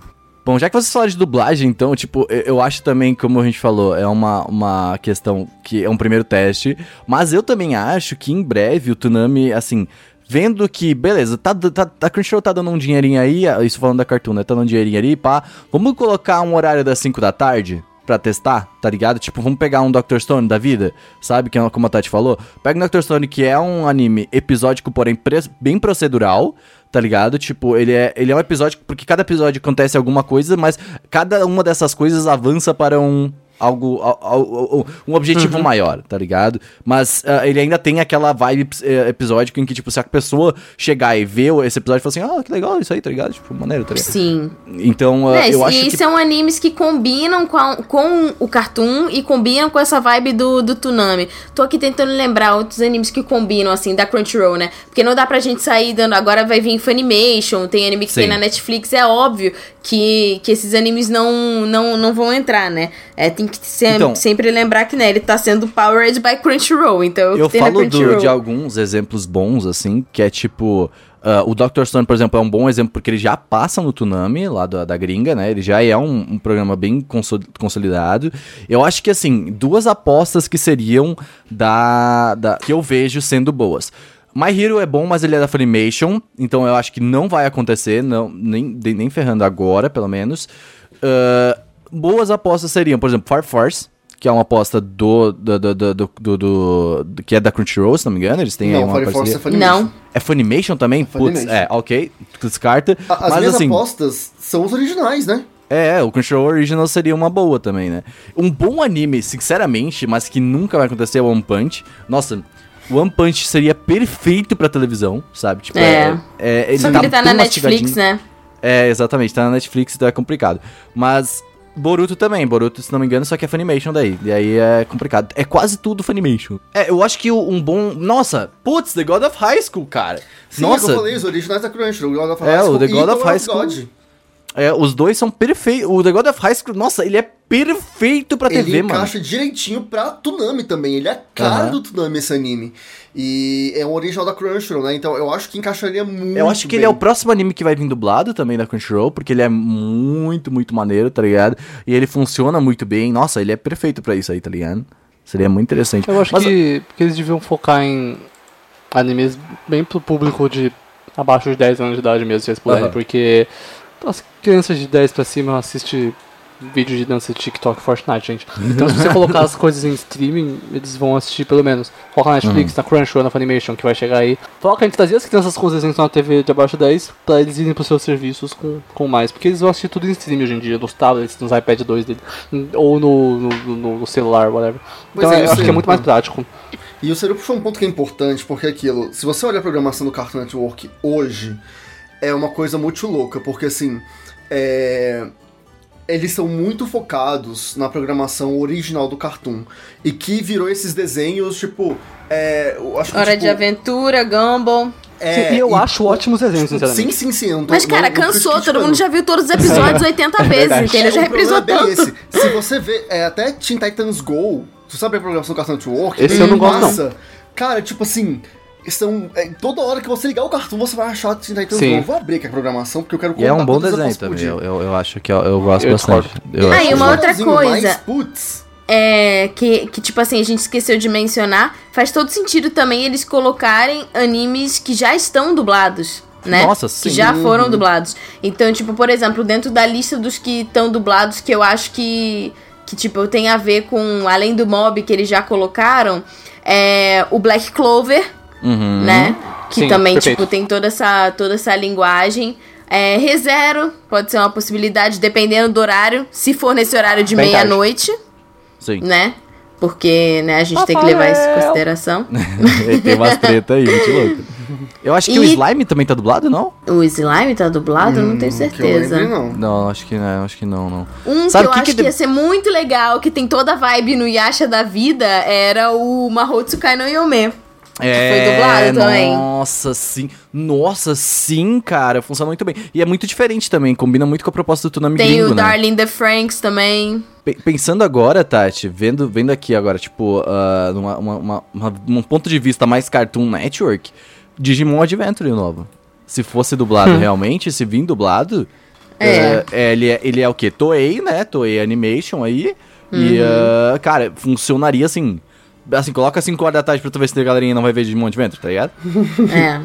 Bom, já que vocês falaram de dublagem, então, tipo, eu, eu acho também, como a gente falou, é uma, uma questão que é um primeiro teste, mas eu também acho que em breve o Tsunami, assim, vendo que, beleza, tá, tá, a Crunchyroll tá dando um dinheirinho aí, isso falando da Cartoon, né, tá dando um dinheirinho ali, pá, vamos colocar um horário das 5 da tarde? Pra testar, tá ligado? Tipo, vamos pegar um Dr. Stone da vida, sabe? Que é como a Tati falou. Pega um Dr. Stone que é um anime episódico, porém bem procedural, tá ligado? Tipo, ele é, ele é um episódio porque cada episódio acontece alguma coisa, mas cada uma dessas coisas avança para um algo al- al- al- um objetivo maior, tá ligado? Mas ah, ele ainda tem aquela vibe eh, episódica em que tipo se a pessoa chegar e ver esse episódio e falar assim: "Ah, que legal isso aí", tá ligado? Tipo, maneiro, tá ligado? Sim. Então, ah, É, eu e acho que são animes que combinam com, a- com o cartoon e combinam com essa vibe do, do Tsunami. Tô aqui tentando lembrar outros animes que combinam, assim, da Crunchyroll, né? Porque não dá pra gente sair dando. Agora vai vir Funimation, tem anime que Sim. tem na Netflix. É óbvio que, que esses animes não, não, não vão entrar, né? É, tem que sem- Então- sempre lembrar que, né, ele tá sendo powered by Crunchyroll. Então, Eu tem falo do- de alguns exemplos bons, assim, que é tipo. ah, o Dr. Stone, por exemplo, é um bom exemplo porque ele já passa no Tsunami, lá da, da gringa, né? Ele já é um, um programa bem conso- consolidado. Eu acho que, assim, duas apostas que seriam da, da. que eu vejo sendo boas. My Hero é bom, mas ele é da Funimation, então eu acho que não vai acontecer, não, nem, nem ferrando agora, pelo menos. Ah, boas apostas seriam, por exemplo, Fire Force, que é uma aposta do, do, do, do, do- do- do- que é da Crunchyroll, se não me engano, eles têm aí não, uma Fire Force parceria. é Funimation. Não. É Funimation também? Putz, Funimation. é, ok, descarta. A- As mas minhas assim, apostas são os originais, né? é, o Crunchyroll Original seria uma boa também, né? Um bom anime, sinceramente, mas que nunca vai acontecer é One Punch. Nossa, One Punch seria perfeito pra televisão, sabe? Tipo, É. é, ele Só que ele tá na Netflix, né? É, exatamente, tá na Netflix, então é complicado. Mas Boruto também, Boruto, se não me engano, só que é Funimation daí. E aí é complicado. É quase tudo Funimation. É, eu acho que o- um bom. Nossa, putz, The God of High School, cara. Sim, é Nossa, que eu falei, os originais da Crunchyroll, God of É, High o School The e God of High School. God. É, os dois são perfeitos. O The God of High School, nossa, ele é perfeito pra Ele TV, mano. encaixa direitinho pra Tsunami também. Ele é cara Aham. do Tsunami, esse anime. E é um original da Crunchyroll, né? Então eu acho que encaixaria muito Eu acho que bem. ele é o próximo anime que vai vir dublado também da Crunchyroll, porque ele é muito, muito maneiro, tá ligado? E ele funciona muito bem. Nossa, ele é perfeito pra isso aí, tá ligado? Seria muito interessante. Eu acho Mas- que, que eles deviam focar em animes bem pro público de abaixo de 10 anos de idade mesmo, se eles puderem, Aham. porque as crianças de 10 pra cima assistem vídeo de dança de TikTok e Fortnite, gente. Então se você colocar as coisas em streaming, eles vão assistir pelo menos. Coloca na Netflix, Uhum. na Crunchyroll, na Funimation, que vai chegar aí. Coloca a gente trazer as crianças com os desenhos na TV de abaixo de 10 pra eles irem pros seus serviços com, com mais. Porque eles vão assistir tudo em streaming hoje em dia, nos tablets, nos iPad 2 dele, ou no, no, no- no celular, whatever. Então é, eu isso acho que é muito mais prático. E o Seru puxou um ponto que é importante, porque aquilo, se você olhar a programação do Cartoon Network hoje, é uma coisa muito louca, porque assim, é, eles são muito focados na programação original do Cartoon. E que virou esses desenhos, tipo. É, acho que, Hora tipo, de Aventura, Gumball. é, e eu e- acho ótimos desenhos, Sim, sinceramente. sim, sim. eu não tô- Mas, cara, não- cansou, todo mundo já viu todos os episódios 80 vezes, verdade. entendeu? Já reprisou problema é bem tanto. esse. Se você vê, é, até Teen Titans Go, tu sabe a programação do Cartoon Network? Esse eu não gosto, não. Cara, tipo assim, são, é, toda hora que você ligar o cartoon, você vai achar Teen Titans Sim. Go. Eu vou abrir aqui a programação, porque eu quero E é um bom desenho também. Eu, eu, eu acho que eu, eu gosto Eu bastante. Eu Ah, e uma que- outra coisa. Putz, É, que, que, tipo assim, a gente esqueceu de mencionar. Faz todo sentido também eles colocarem animes que já estão dublados. Né? Nossa, Que sim. já Uhum. foram dublados. Então, tipo, por exemplo, dentro da lista dos que estão dublados, que eu acho que, que tipo, tem a ver com, além do mob que eles já colocaram, É, o Black Clover, Uhum. né? Que Sim, também, perfeito. tipo, tem toda essa, toda essa linguagem. É, ReZero pode ser uma possibilidade, dependendo do horário. Se for nesse horário de meia-noite, Sim. né? Porque, né, a gente tem que levar isso em Rafael. consideração. Tem umas treta aí, gente louca. Eu acho que o E- Slime também tá dublado, não? O Slime tá dublado? não tenho Hum, certeza. não. Não, acho que não, acho que não, não. Um Sabe que eu que acho que que, de- ia ser muito legal, que tem toda a vibe no Yasha da vida, era o Mahotsukai no Yome. Foi dublado também. É, Nossa, sim. Nossa, sim, cara. Funciona muito bem. E é muito diferente também. Combina muito com a proposta do Tsunami Tem gringo, o né? Darling the Franks também. Pe- Pensando agora, Tati, vendo, vendo aqui agora, tipo, ah, numa, uma, uma- uma- um ponto de vista mais Cartoon Network, Digimon Adventure novo. Se fosse dublado realmente, se vir dublado, É. é, ele, é, ele é o quê? Toei, né? Toei Animation aí. E, Uhum. ah, cara, funcionaria assim. Assim, coloca 5 horas da tarde pra tu ver se a galerinha não vai ver Digimon Adventure, tá ligado? é.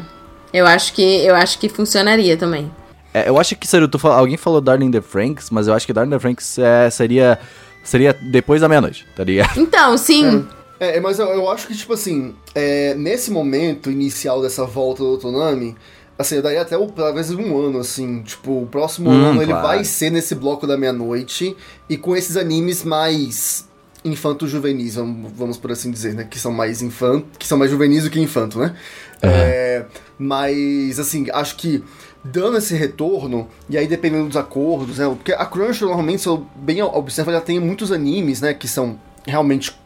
Eu acho que eu acho que funcionaria também. É, eu acho que, sério, tu fal- alguém falou Darling the Franks, mas eu acho que Darling the Franks é, seria, seria depois da meia-noite, tá ligado? Então, sim. É, é, mas eu, eu acho que, tipo assim, é, nesse momento inicial dessa volta do Tonami, assim, eu daria até o- talvez um ano, assim, tipo, o próximo Hum, ano ele claro. vai ser nesse bloco da meia-noite e com esses animes mais infanto-juvenis, vamos, vamos por assim dizer, né? Que são mais infanto, que são mais juvenis do que infanto, né? É, mas, assim, acho que dando esse retorno, e aí dependendo dos acordos, né? Porque a Crunchyroll, normalmente, se eu bem observo, ela tem muitos animes, né? Que são realmente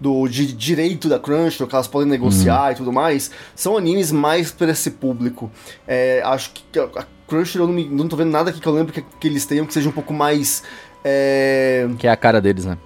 do de direito da Crunchyroll, que elas podem negociar e tudo mais, são animes mais para esse público. É, acho que a a Crunchyroll, não, me, não tô vendo nada aqui que eu lembro que, que eles tenham que seja um pouco mais... É, Que é a cara deles, né?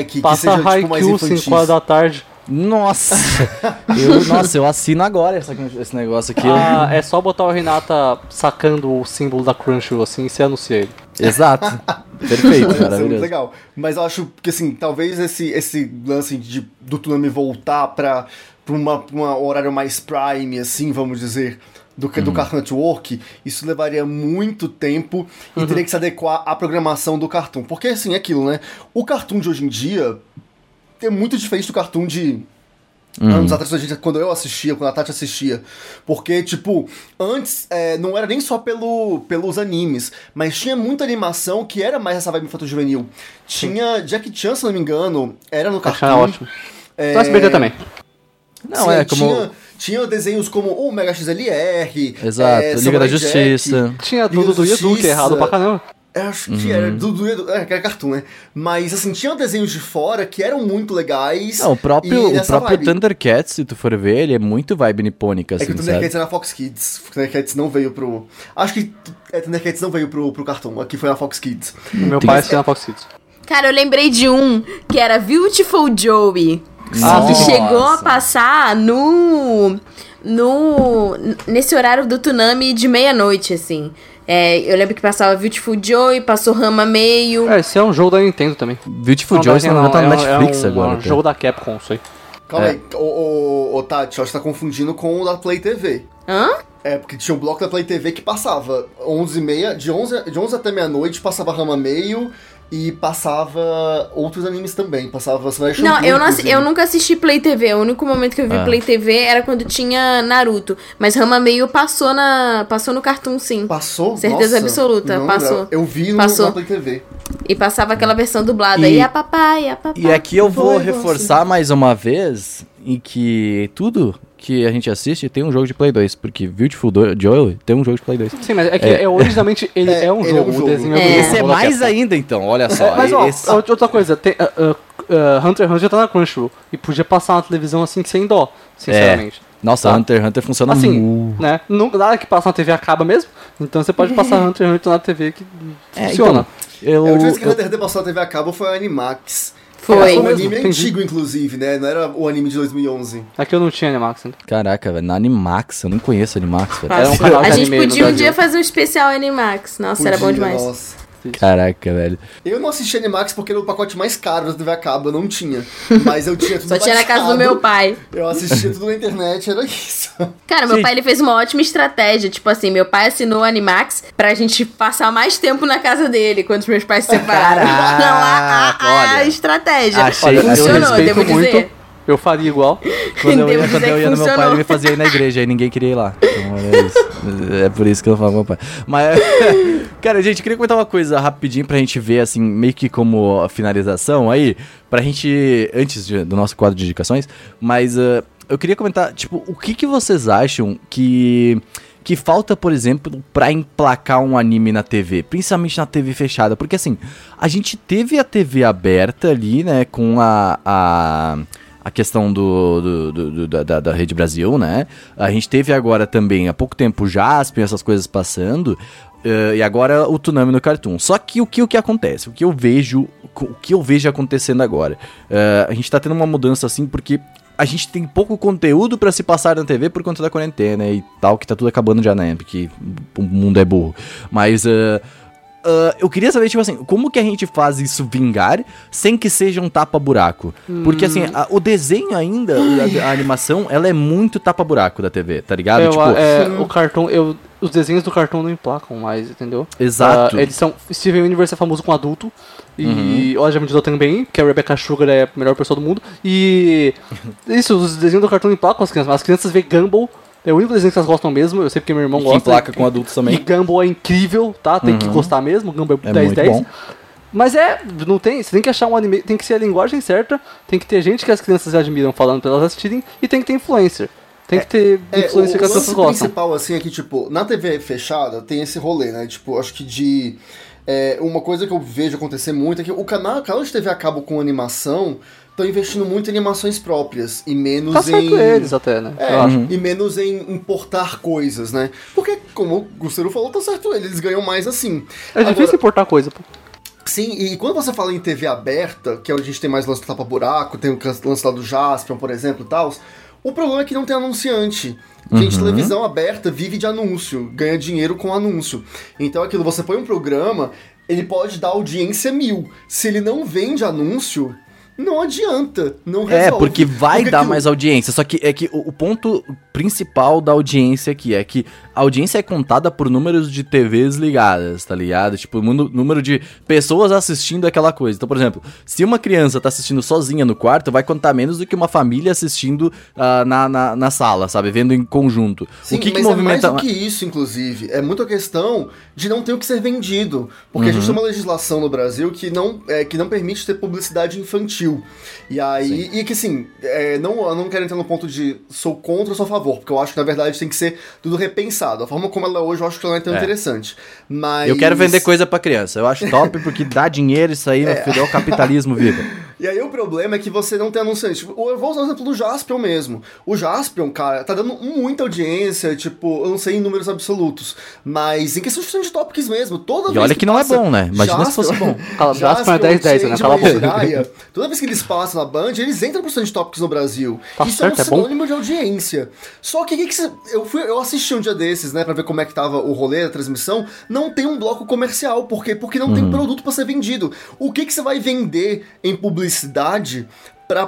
É que, que Passa seja tipo, mais infantil. 5 horas da tarde. Nossa! eu, nossa, eu assino agora essa- esse negócio aqui. Ah, é só botar o Renata sacando o símbolo da Crunchyroll assim e você anuncia ele. Exato. Perfeito, muito maravilhoso. legal. Mas eu acho que, assim, talvez esse, esse lance de, do Tsunami voltar pra, pra uma, pra uma horário mais prime, assim, vamos dizer, do que do Cartoon Network, isso levaria muito tempo e teria que se adequar à programação do Cartoon. Porque, assim, é aquilo, né? O Cartoon de hoje em dia é muito diferente do Cartoon de anos atrás, gente- quando eu assistia, quando a Tati assistia. Porque, tipo, antes é, não era nem só pelo, pelos animes, mas tinha muita animação que era mais essa vibe infantil juvenil. Tinha Jack Chan, se não me engano, era no Acho que Cartoon. é ótimo. É, No SBT também. Não, sim, é como. Tinha, tinha desenhos como o Mega XLR. Exato, é, Liga da Samurai Jack, Justiça. Tinha tudo do Edu, que é Justiça. errado pra caramba. Eu acho que era Uhum. do, do, é, que era cartoon, né? Mas assim, tinha desenhos de fora que eram muito legais. Não, o próprio, o próprio vibe. Se tu for ver, ele é muito vibe nipônica, É que assim, o sabe? Thundercats era na Fox Kids. O Thundercats não veio pro. Acho que é, Thundercats não veio pro, pro cartoon. Aqui foi na Fox Kids. O meu Tem- pai assistia na Fox Kids. Cara, eu lembrei de um que era Beautiful Joey. Nossa. Que chegou a passar no. no. nesse horário do Tsunami de meia-noite, assim. É, eu lembro que passava Beautiful Joey, passou Rama Meio. É, esse é um jogo da Nintendo também. Beautiful Joy, se não me engano, tá no é um- Netflix é um, agora. É um até. jogo da Capcom, isso aí. Calma É. aí, ô, ô, ô Tati, acho que tá confundindo com o da Play TV. Hã? É, porque tinha um bloco da Play TV que passava 11h30, de 11, de 11 até meia-noite, passava Rama Meio e passava outros animes também. Passava Samurai Não, eu, não assi- eu nunca assisti Play TV. O único momento que eu vi Ah. Play TV era quando tinha Naruto. Mas Rama Meio passou, na, passou no Cartoon, sim. Passou? Certeza Nossa, absoluta, não passou. Eu vi no, Passou. na Play TV. E passava aquela versão dublada. E- E, a papai, a papai. E aqui eu vou Foi, reforçar mais uma vez em que tudo que a gente assiste tem um jogo de Play 2, porque Beautiful Do- Joy tem um jogo de Play 2. Sim, mas é que é, originalmente ele É, é, um ele é jogo, um o jogo. desenho É. do Esse é jogo mais ainda então, olha só. É, mas ó, esse- outra coisa, tem, uh, uh, uh, Hunter x Hunter tá na Crunchyroll e podia passar na televisão assim sem dó, sinceramente. Nossa, Tá. Hunter x Hunter funciona Assim, muito. né? Não, nada que passa na TV acaba mesmo, então você pode passar Hunter x Hunter na TV que É, funciona. então, eu, É, a última vez que eu- Hunter x Hunter passou na TV a cabo foi a Animax. Foi. Era um anime entendi. antigo, inclusive, né? Não era o anime de 2011. Aqui eu não tinha Animax ainda. Caraca, velho, na Animax, eu nem conheço Animax, velho. Era um canal de A gente podia um dia fazer um especial Animax. Nossa, era bom Podia, demais. Nossa. Caraca, velho. Eu não assisti Animax porque era o pacote mais caro da TV a cabo, eu não tinha. Mas eu tinha tudo Só tinha na casa do meu pai. Eu assistia tudo na internet, era isso. Cara, meu Sim. pai ele fez uma ótima estratégia. Tipo assim, meu pai assinou o Animax pra gente passar mais tempo na casa dele quando os meus pais se separaram. Caraca, Não, a, a- a olha. estratégia. Achei- eu Funcionou, respeito devo dizer. muito Eu faria igual. Quando eu ia, quando dizer eu ia no meu pai, ele me fazia ir na igreja, aí ninguém queria ir lá. Então era isso. É por isso que eu falo com meu pai. Mas, cara, gente, eu queria comentar uma coisa rapidinho pra gente ver, assim, meio que como a finalização aí, pra gente, antes de- do nosso quadro de indicações, mas ah, eu queria comentar, tipo, o que que vocês acham que que falta, por exemplo, pra emplacar um anime na TV, principalmente na TV fechada, porque assim, a gente teve a TV aberta ali, né, com a, a, a questão do, do- do- do- da, da- Rede Brasil, né, a gente teve agora também, há pouco tempo, Jaspion, essas coisas passando, eh, e agora o Tsunami no Cartoon. Só que o que, o que acontece? O que eu vejo, o que eu vejo acontecendo agora? Eh, a gente tá tendo uma mudança assim porque a gente tem pouco conteúdo pra se passar na TV por conta da quarentena e tal, que tá tudo acabando já, né? Porque o mundo é burro. Mas. eh, ah, eu queria saber, tipo assim, como que a gente faz isso vingar sem que seja um tapa-buraco? Porque, assim, a- o desenho ainda, a, a animação, ela é muito tapa-buraco da TV, tá ligado? Eu, tipo, é, o cartão, eu, os desenhos do cartão não emplacam mais, entendeu? Exato. Ah, eles são. Steven Universe é famoso com adulto. Uhum. E o Ojama Dido também, que a Rebecca Sugar é a melhor pessoa do mundo. E. Isso, os desenhos do cartão não emplacam as crianças, as crianças veem Gumball. É o único desenho que elas gostam mesmo, eu sei porque meu irmão que gosta. emplaca com adultos E também. Gumball é incrível, tá? Tem que Uhum. gostar mesmo, Gumball é É 10 muito 10. bom. Mas é, não tem, você tem que achar um anime, tem que ser a linguagem certa, tem que ter gente que as crianças admiram falando pra elas assistirem e tem que ter influencer. Tem que ter É, o, influencer que as o pessoas lance gostam. principal, assim, é que, tipo, na TV fechada tem esse rolê, né? Tipo, acho que de... é, uma coisa que eu vejo acontecer muito é que o canal, canal de TV a cabo com animação estão investindo muito em animações próprias e menos Tá em... certo eles até, né? É, acho. e menos em importar coisas, né? Porque, como o Gustavo falou, tá certo ele, eles ganham mais assim. É difícil importar coisa, pô. Sim, e quando você fala em TV aberta, que é onde a gente tem mais lance do tapa-buraco, tem o lance lá do Jaspion, por exemplo, e tal, o problema é que não tem anunciante. Gente, televisão aberta vive de anúncio, ganha dinheiro com anúncio. Então aquilo, você põe um programa, ele pode dar audiência mil. Se ele não vende anúncio, não adianta, não resolve. É, porque vai Porque dar aquilo- mais audiência. Só que é que o, o ponto principal da audiência aqui é que a audiência é contada por números de TVs ligadas, tá ligado? Tipo, número de pessoas assistindo aquela coisa. Então, por exemplo, se uma criança tá assistindo sozinha no quarto, vai contar menos do que uma família assistindo ah, na, na, na sala, sabe? Vendo em conjunto. Sim, o que, que movimenta. é mais do que isso, inclusive. É muito a questão de não ter o que ser vendido. Porque a gente tem uma legislação no Brasil que não, é, que não permite ter publicidade infantil. E aí, e que assim, é, não, eu não quero entrar no ponto de sou contra ou sou a favor, porque eu acho que na verdade tem que ser tudo repensado. A forma como ela é hoje eu acho que ela não é tão É. interessante. Mas. Eu quero vender coisa pra criança. Eu acho top porque dá dinheiro isso aí, meu filho. É o capitalismo vivo. E aí o problema é que você não tem anunciante. Tipo, eu vou usar o exemplo do Jaspion mesmo. O Jaspion, cara, tá dando muita audiência, tipo, eu não sei em números absolutos, mas em questão de topics mesmo, toda E vez olha que não é passa bom, né? Imagina se fosse bom. Cala- Jaspion é 10-10, né? Change, Cala a boca. Jiraiya, Toda vez que eles passam na Band, eles entram pro trend topics no Brasil. Tá Isso certo, é é um bom. sinônimo de audiência. Só que, o que, que você- eu, fui, eu assisti um dia desses, né, pra ver como é que tava o rolê, a transmissão, não tem um bloco comercial. Por quê? Porque não Uhum. tem produto pra ser vendido. O que, que você vai vender em publicidade pra,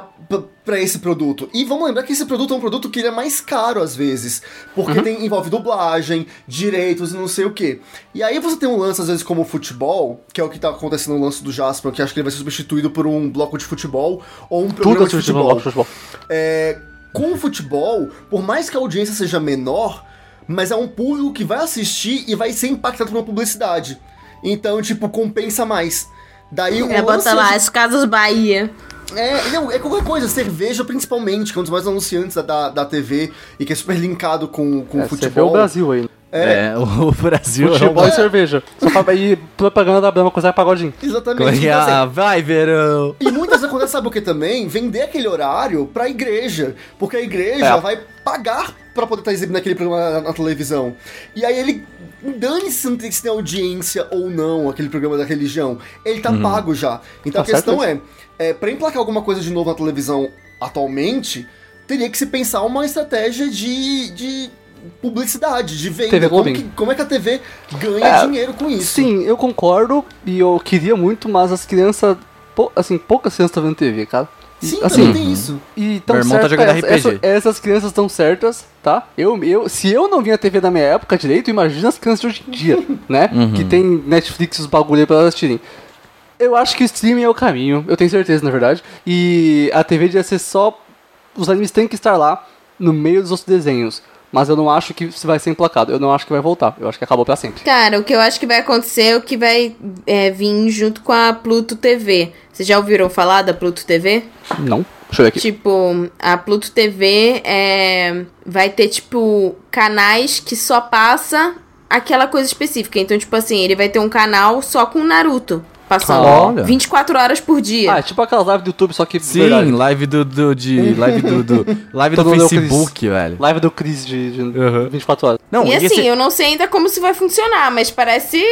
pra esse produto? E vamos lembrar que esse produto é um produto que ele é mais caro às vezes, porque Uhum. tem, envolve dublagem, direitos e não sei o que. E aí você tem um lance às vezes como o futebol, que é o que tá acontecendo no lance do Jasper, que acho que ele vai ser substituído por um bloco de futebol ou um programa Tudo de futebol. no futebol. É, com o futebol, por mais que a audiência seja menor, mas é um público que vai assistir e vai ser impactado por uma publicidade. Então, tipo, compensa mais. Daí o É, lance bota lá, as Casas Bahia. é, não, é qualquer coisa, cerveja principalmente, que é um dos mais anunciantes da, da, TV e que é super linkado com, com É, você vê futebol. o Brasil aí. É, o Brasil é Futebol uma... e cerveja. Só fala aí, propaganda da Brahma, coisa pagodinho. Exatamente. Então, assim, Ah, vai, verão! E muitas vezes acontece, sabe o que também? Vender aquele horário pra igreja. Porque a igreja É. vai pagar pra poder estar exibindo aquele programa na, na televisão. E aí ele. Dane-se se não tem- se tem audiência ou não aquele programa da religião. Ele tá pago já. Então Tá a questão certo é, é, pra emplacar alguma coisa de novo na televisão atualmente, teria que se pensar uma estratégia de. de publicidade, de venda. TV como, que, como é que a TV ganha É, dinheiro com isso? Sim, eu concordo e eu queria muito, mas as crianças. pou- Assim, poucas crianças estão vendo TV, cara. Sim, assim, também tem isso. E tão Meu irmão tá jogando essa- RPG. essa- essas crianças estão certas, tá? Eu, eu, se eu não vi a TV da minha época direito, imagina as crianças de hoje em dia, né? Que tem Netflix os bagulho aí pra elas assistirem. Eu acho que o streaming é o caminho, eu tenho certeza, na verdade. E a TV devia ser só os animes têm que estar lá no meio dos outros desenhos. Mas eu não acho que isso vai ser emplacado. Eu não acho que vai voltar. Eu acho que acabou pra sempre. Cara, o que eu acho que vai acontecer é o que vai é, vir junto com a Pluto TV. Vocês já ouviram falar da Pluto TV? Não. Deixa eu ver aqui. Tipo, a Pluto TV é, vai ter, tipo, canais que só passa aquela coisa específica. Então, tipo assim, ele vai ter um canal só com Naruto. Passando Olha. 24 horas por dia. Ah, é tipo aquelas lives do YouTube, só que. Sim, verdade. live do, do de live do, do live do Facebook, velho. Live do Chris de, de Uhum. 24 horas. Não, e assim, esse- eu não sei ainda como isso vai funcionar, mas parece.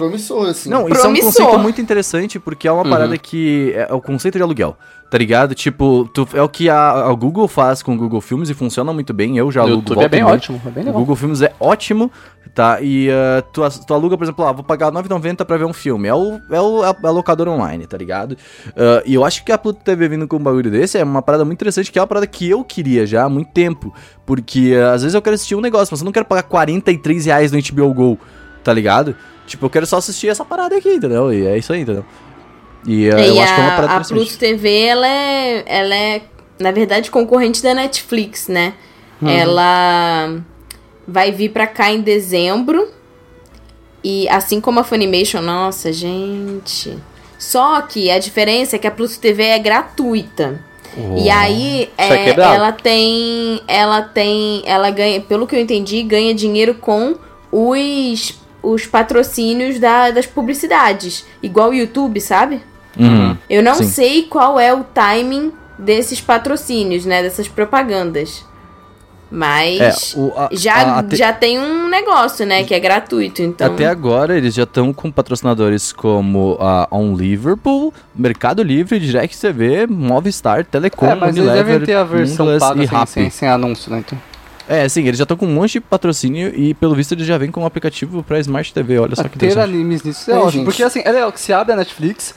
Promissor, assim. Não, isso é um Promissor. conceito muito interessante porque é uma parada que é o conceito de aluguel, tá ligado? Tipo, tu- é o que a, a Google faz com o Google Filmes e funciona muito bem. Eu já O alugo YouTube é bem ótimo, é bem O legal. Google Filmes é ótimo, tá? E ah, tu, as- tu aluga, por exemplo, ah, vou pagar R$ 9,90 pra ver um filme. É o, é o a, a locadora online, tá ligado? Ah, e eu acho que a Pluto TV vindo com um bagulho desse é uma parada muito interessante, que é uma parada que eu queria já há muito tempo. Porque ah, às vezes eu quero assistir um negócio, mas eu não quero pagar 43 reais no HBO Go, tá ligado? Tipo, eu quero só assistir essa parada aqui, entendeu? E é isso aí, entendeu? E ah, e eu acho que é uma a, parada a. Pluto TV, ela é, ela é, na verdade, concorrente da Netflix, né? Uhum. Ela vai vir pra cá em dezembro. E assim como a Funimation, nossa, gente. Só que a diferença é que a Pluto TV é gratuita. E aí, Isso é é, ela tem. Ela tem. Ela ganha, pelo que eu entendi, ganha dinheiro com os, os patrocínios da- das publicidades. Igual o YouTube, sabe? Uhum. Eu não Sim. sei qual é o timing desses patrocínios, né? Dessas propagandas. Mas É, o- a- já, a- já tem um negócio, né? Que é gratuito. Então. Até agora eles já estão com patrocinadores como a On Liverpool, Mercado Livre, Direct TV, Movistar, Telecom, é, mas eles Unilever, devem ter a versão Ingles paga e sem, sem, sem anúncio, né? Então. É, sim, eles já estão com um monte de patrocínio e pelo visto eles já vêm com um aplicativo pra Smart TV, olha só que ter animes nisso é É, ótimo. gente. Porque assim, é legal que se abre a Netflix,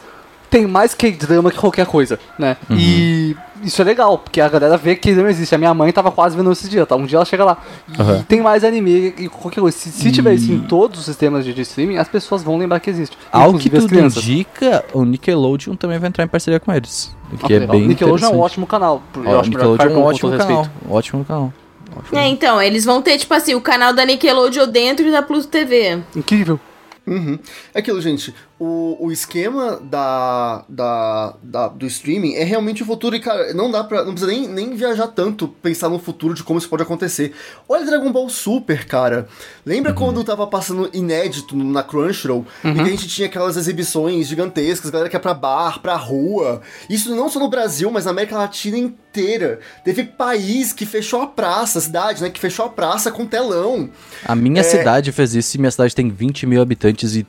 tem mais K-drama que qualquer coisa, né? Uhum. E isso é legal, porque a galera vê que não existe. A minha mãe tava quase vendo esse dia, tá? Um dia ela chega lá. E Aham. tem mais anime e qualquer coisa. Se, se tiver isso em todos os sistemas de, de streaming, as pessoas vão lembrar que existe. Ao que tudo indica, o Nickelodeon também vai entrar em parceria com eles. O que Ah, é legal. bem Nickelodeon é um ótimo canal. Eu Ó, acho Nickelodeon é um ótimo canal. respeito. Ótimo canal. Ótimo É, então, eles vão ter, tipo assim, o canal da Nickelodeon dentro da Pluto TV. Incrível. Uhum. É aquilo, gente. O, o esquema da, da, da- do streaming é realmente o futuro. E, cara, não dá pra. Não precisa nem, nem viajar tanto pensar no futuro de como isso pode acontecer. Olha Dragon Ball Super, cara. Lembra quando tava passando inédito na Crunchyroll? E que a gente tinha aquelas exibições gigantescas, galera que ia pra bar, pra rua. Isso não só no Brasil, mas na América Latina inteira. Teve país que fechou a praça, cidade, né? Que fechou a praça com telão. A minha É. cidade fez isso e minha cidade tem 20 mil habitantes e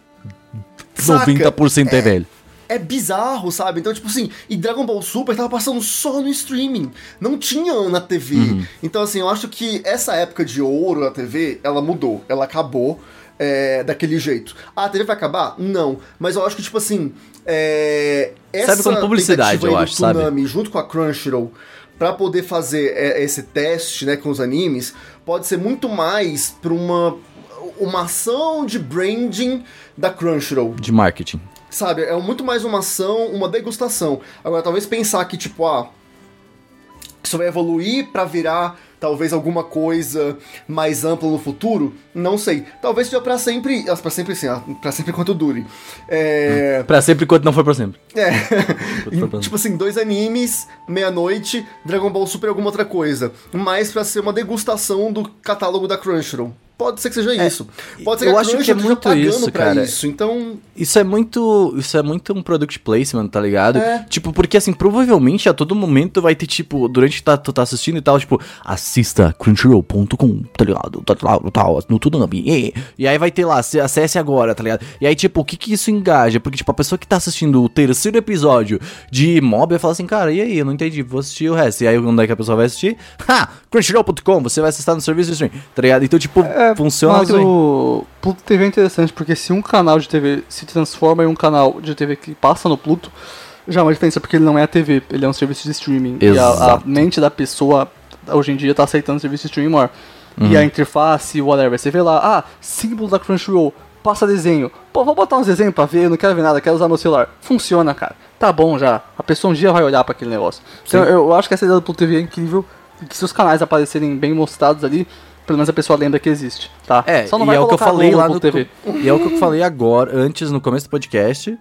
Saca? 90% é velho. É bizarro, sabe? Então, tipo assim, e Dragon Ball Super tava passando só no streaming. Não tinha na TV. Então, assim, eu acho que essa época de ouro da TV, ela mudou. Ela acabou é, daquele jeito. Ah, a TV vai acabar? Não. Mas eu acho que, tipo assim, é, essa como publicidade, eu acho, sabe? Toonami, junto com a Crunchyroll, pra poder fazer é, esse teste, né, com os animes, pode ser muito mais pra uma, uma ação de branding da Crunchyroll. De marketing. Sabe, é muito mais uma ação, uma degustação. Agora, talvez pensar que, tipo, ah, isso vai evoluir pra virar talvez alguma coisa mais ampla no futuro, não sei. Talvez seja pra sempre, ah, pra sempre sim, ah, pra sempre enquanto dure. É, Pra sempre enquanto não for pra sempre. é. Tipo assim, dois animes, meia-noite, Dragon Ball Super e alguma outra coisa. Mas pra ser uma degustação do catálogo da Crunchyroll. Pode ser que seja isso. Pode ser É, eu que a acho que é muito isso, cara. isso. Então, Isso é muito. Isso é muito um product placement, tá ligado? É. Tipo, porque assim, provavelmente a todo momento vai ter, tipo, durante que tá, tu tá assistindo e tal, tipo, assista crunchyroll.com, tá ligado? Tá, tá, tá, no Tsunami. E, e aí vai ter lá, se- acesse agora, tá ligado? E aí, tipo, o que que isso engaja? Porque, tipo, a pessoa que tá assistindo o terceiro episódio de Mob vai falar assim, cara, e aí? Eu não entendi, vou assistir o resto. E aí, onde é que a pessoa vai assistir? Ha! Crunchyroll.com, você vai acessar no serviço de stream, tá ligado? Então, tipo, funciona Mas muito bem. o Pluto TV é interessante, porque se um canal de TV se transforma em um canal de TV que passa no Pluto, já é uma diferença, porque ele não é a TV, ele é um serviço de streaming. E a, a Exato. mente da pessoa, hoje em dia, tá aceitando serviço de streaming maior. Uhum. E a interface, whatever, você vê lá, ah, símbolo da Crunchyroll, passa desenho. Pô, vou botar uns desenhos pra ver, eu não quero ver nada, quero usar meu celular. Funciona, cara. Tá bom já. A pessoa um dia vai olhar pra aquele negócio. Então eu, eu acho que essa ideia do Pluto TV é incrível. E que se os canais aparecerem bem mostrados ali, pelo menos a pessoa lembra que existe, tá? É, Só não e vai é o que eu falei lá no TV. E é o que eu falei agora, antes, no começo do podcast,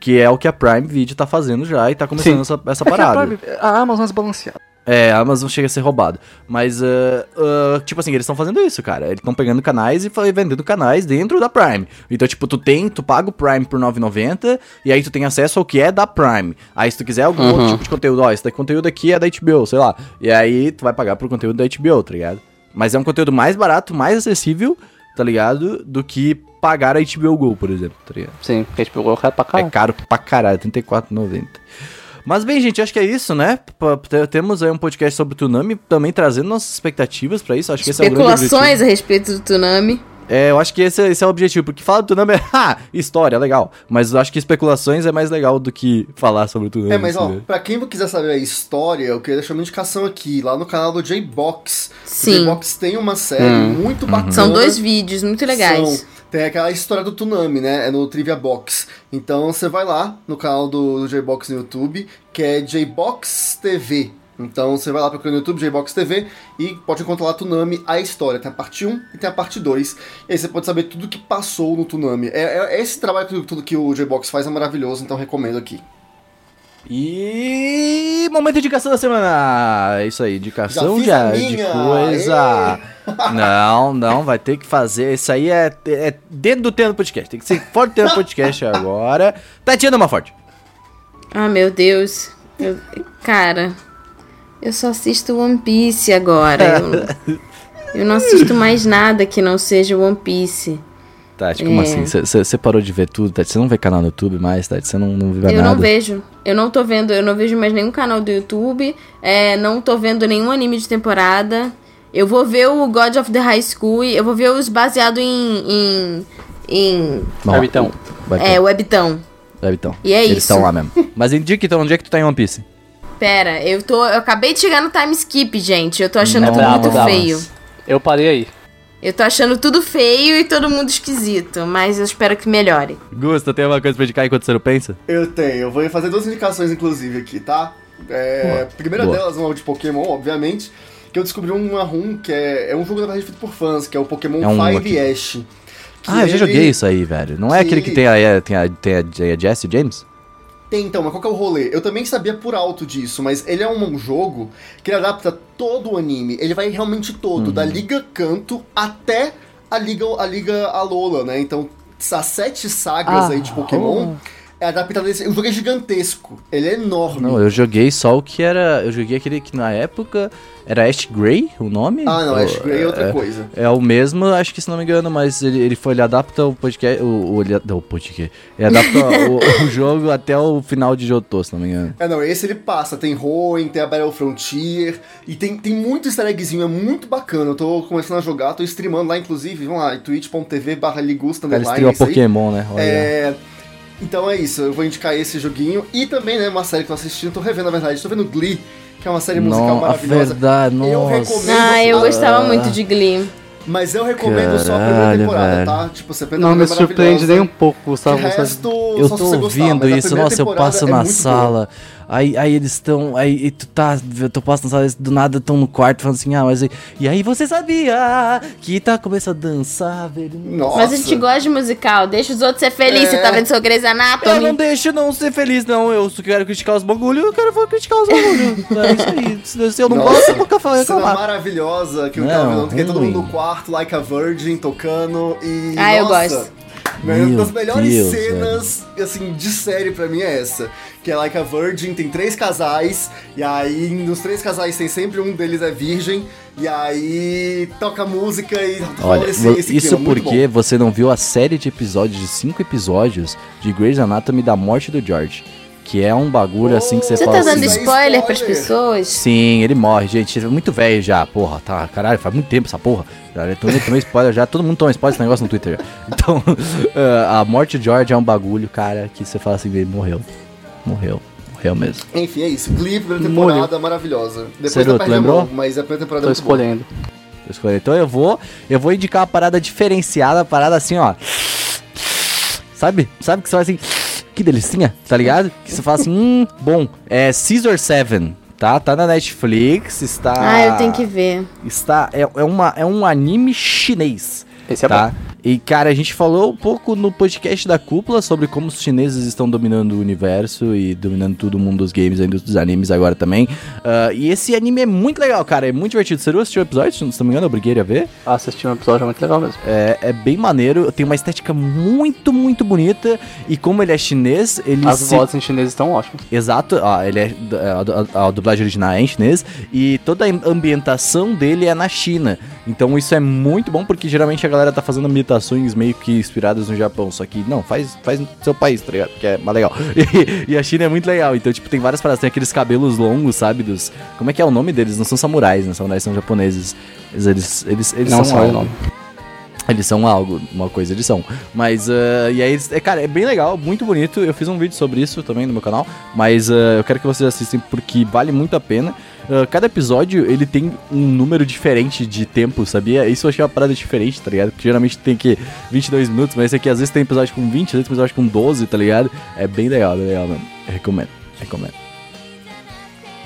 que é o que a Prime Video tá fazendo já e tá começando Sim. essa, essa É que a parada. Prime- a Amazon é desbalanceada. É, a Amazon chega a ser roubado. Mas, ah, ah, tipo assim, eles estão fazendo isso, cara. Eles estão pegando canais e vendendo canais dentro da Prime. Então, tipo, tu tem, tu paga o Prime por R$ 9,90 e aí tu tem acesso ao que é da Prime. Aí, se tu quiser algum outro tipo de conteúdo, ó, esse daqui- conteúdo aqui é da HBO, sei lá. E aí, tu vai pagar por conteúdo da HBO, tá ligado? Mas é um conteúdo mais barato, mais acessível, tá ligado? Do que pagar a HBO Go, por exemplo, tá ligado? Sim, porque a gente pegou o cara pra cá. É caro pra caralho, R$34,90. Mas bem, gente, acho que é isso, né? P- Temos aí um podcast sobre o Tsunami, também trazendo nossas expectativas pra isso. Acho que esse é o grande. Especulações a respeito do Tsunami. É, eu acho que esse, esse é o objetivo, porque falar do Tsunami é, ha, história, legal. Mas eu acho que especulações é mais legal do que falar sobre o Tsunami. É, mas ó, assim, né? pra quem quiser saber a história, eu queria deixar uma indicação aqui, lá no canal do J-Box. Sim. O J-Box tem uma série Hum. muito Uhum. bacana. São dois vídeos muito legais. São- tem aquela história do Tsunami, né? É no Trivia Box. Então você vai lá no canal do, do J-Box no YouTube, que é J-Box TV. Então você vai lá procurar no YouTube, J-Box TV, e pode encontrar lá Tsunami, a história. Tem a parte 1 e tem a parte 2. E aí você pode saber tudo que passou no Tsunami. É, é- esse trabalho que tudo que o J-Box faz é maravilhoso, então recomendo aqui. E momento de indicação da semana. É Isso aí, indicação de, de coisa. Não, não, vai ter que fazer. Isso aí é, é dentro do tema do podcast. Tem que ser fora do tema do podcast agora. Tatiana Maforte. Ah, meu Deus. Eu- cara, eu só assisto One Piece agora. Eu, eu não assisto mais nada que não seja One Piece. Tati, como É. assim? Você parou de ver tudo, Tati? Você não vê canal no YouTube mais, Tati? Você não, não vê eu nada? não vejo. Eu não tô vendo, eu não vejo mais nenhum canal do YouTube. é, não tô vendo nenhum anime de temporada. Eu vou ver o God of the High School. e Eu vou ver os baseados em. em. em. Bom. Webtoon. É, Webtown. Webtoon. E é Eles isso. estão lá mesmo. Mas indica então, onde é que tu tá em One Piece? Pera, eu tô. Eu acabei de chegar no time skip, gente. Eu tô achando Não, tudo bravo, muito bravo. feio. Eu parei aí. Eu tô achando tudo feio e todo mundo esquisito, mas eu espero que melhore. Gusta, tem alguma coisa pra indicar enquanto você não pensa? Eu tenho, eu vou fazer duas indicações, inclusive, aqui, tá? É, a primeira Boa. delas, uma de Pokémon, obviamente, que eu descobri uma ROM que é, é um jogo, na verdade, feito por fãs, que é o Pokémon É um Five aqui. Ash. que Ah, eu já joguei isso aí, velho. Não é que aquele que tem a, tem a, tem a, tem a Jess e o James? Tem, então, mas qual que é o rolê? Eu também sabia por alto disso, mas ele é um jogo que ele adapta todo o anime. Ele vai realmente todo, Uhum. da Liga Canto até a Liga, a Liga Alola, né? Então, as sete sagas Ah, aí de Pokémon é adaptado desse. O jogo é gigantesco, ele é enorme. Não, eu joguei só o que era. Eu joguei aquele que na época era Ash Grey, o nome? Ah, não, Ou- Ash Grey é outra coisa. É o mesmo, acho que se não me engano, mas ele, ele foi, ele adapta o podcast. O, o, ele, não, o podcast. Ele adapta o, o jogo até o final de Jotô, se não me engano. É, não, esse ele passa. Tem Hoenn, tem a Battle Frontier, e tem, tem muito easter eggzinho, é muito bacana. Eu tô começando a jogar, tô streamando lá, inclusive, vamos lá, twitch.tv barra ligusta, O underline, streama é. Pokémon, né? Olha. É... Então é isso, eu vou indicar esse joguinho. E também, né, uma série que eu tô assistindo, tô revendo, na verdade, tô vendo Glee, que é uma série musical Não, a maravilhosa. verdade, Eu nossa. recomendo- Ah, eu Ah. gostava muito de Glee. Mas eu recomendo só a primeira Caralho, temporada, velho. tá? Tipo, você Não me surpreende nem um pouco, De Gustavo. você- resto, Eu só se tô você gostar, ouvindo a isso, nossa, eu passo é na muito boa. Aí, aí eles estão, aí e tu tá, tu passa na sala, eles do nada estão no quarto falando assim, ah, mas e, e aí você sabia que tá começando a dançar, velho? Nossa. Mas a gente gosta de musical, deixa os outros ser felizes. É. Você tá vendo seu Grey's Eu não Anatomy? deixo não ser feliz, não, eu só quero criticar os bagulho, eu quero criticar os bagulho, é isso aí, se, eu não Nossa, gosto, eu nunca falei Cena maravilhosa que eu Não, tava vendo, que é todo mundo no quarto, like a virgin, tocando e. Ah, eu nossa, gosto. Uma das melhores Deus, cenas, assim, de série pra mim é essa. Que é Like a Virgin, tem três casais, e aí nos três casais tem sempre um deles é virgem, e aí toca música e Olha, esse, esse isso clima, porque você não viu a série de episódios, de cinco episódios, de Grey's Anatomy da morte do George. Que é um bagulho assim que você, Você fala tá dando assim... É spoiler pras pessoas? Sim, ele morre, gente. Ele é muito velho já, porra. Tá, caralho, faz muito tempo essa porra. Já tomei, tomei spoiler já. Todo mundo toma spoiler desse negócio no Twitter. já. Então, ah, a morte de George é um bagulho, cara, que você fala assim, ele morreu. Morreu. Morreu mesmo. Enfim, é isso. Glee, primeira temporada, maravilhosa. Depois Ceru, tá a lembrou? mão, mas a primeira temporada Tô é escolhendo. Eu escolhi. Então eu vou, eu vou indicar uma parada diferenciada, uma parada assim, ó. Sabe? Sabe que você fala assim, que delicinha, tá ligado? Que você fala assim, hum, bom. É Caesar 7, tá? Tá na Netflix, está... Ah, eu tenho que ver. Está, é, é, uma, é um anime chinês, Esse é tá? bom. E, cara, a gente falou um pouco no podcast da Cúpula sobre como os chineses estão dominando o universo e dominando todo o mundo dos games, a indústria dos animes agora também. Ah, e esse anime é muito legal, cara, é muito divertido. Você assistiu o episódio? Se não me engano, eu briguei a ver. Assisti um episódio muito legal mesmo. É, é bem maneiro, tem uma estética muito, muito bonita. E como ele é chinês, ele As se vozes em chinês estão ótimas. Exato, ó, ele é, a, a- a dublagem original é em chinês e toda a ambientação dele é na China. Então isso é muito bom porque geralmente a galera tá fazendo ambientações meio que inspiradas no Japão, só que não, faz, faz no seu país, tá ligado? Que é mais legal. E, e a China é muito legal, então tipo, tem várias paradas, tem aqueles cabelos longos, sabe, dos... Como é que é o nome deles? Não são samurais, né? Samurais são japoneses. Eles, eles, eles, eles não são o algo. nome. Eles são algo, uma coisa eles são. Mas, ah, e aí, eles- é, cara, é bem legal, muito bonito. Eu fiz um vídeo sobre isso também no meu canal. Mas ah, eu quero que vocês assistam porque vale muito a pena. Ah, cada episódio, ele tem um número diferente de tempo, sabia? Isso eu achei uma parada diferente, tá ligado? Porque geralmente tem que 22 minutos, mas esse aqui às vezes tem episódio com 20, às vezes tem episódio com 12, tá ligado? É bem legal, bem legal mesmo. Recomendo, recomendo.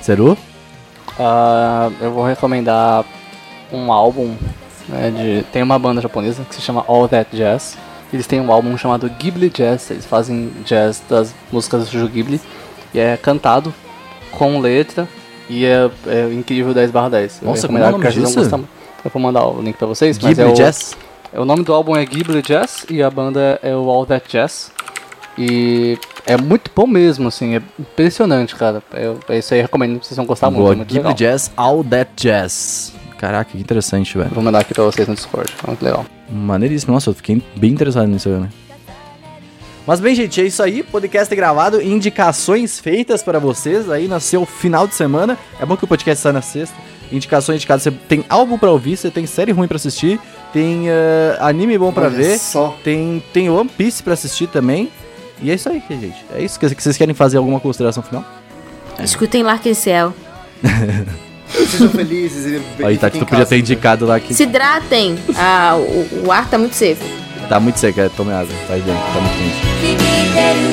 Seru? Ah, eu vou recomendar um álbum. né, de, tem uma banda japonesa que se chama All That Jazz. Eles têm um álbum chamado Ghibli Jazz. Eles fazem jazz das músicas do Ghibli. E é cantado com letra. E é, é incrível 10 barra 10. Eu Nossa, como é o nome disso? muito. Eu vou mandar o link pra vocês. mas Ghibli é o, Jazz? é, o nome do álbum é Ghibli Jazz e a banda é o All That Jazz. E é muito bom mesmo, assim, é impressionante, cara. Eu, é isso aí, eu recomendo, vocês vão gostar muito. Boa, é muito Ghibli legal. Jazz, All That Jazz. Caraca, que interessante, velho. Vou mandar aqui pra vocês no Discord, é muito legal. Maneiríssimo. Nossa, eu fiquei bem interessado nisso né? Mas bem, gente, é isso aí. Podcast gravado, indicações feitas para vocês aí no seu final de semana. É bom que o podcast sai na sexta. Indicações indicadas. Você tem álbum pra ouvir, você tem série ruim pra assistir, tem eh, anime bom pra Olha ver, Só. tem, tem One Piece pra assistir também. E é isso aí, gente. É isso que vocês querem fazer alguma consideração final? Escutem Larkin Cell. Sejam felizes e Aí, Tati, tu podia ter indicado lá que Se hidratem. Ah, o, o ar tá muito seco. tá muito seco, é, tome água, faz bem, tá muito quente. 響いてる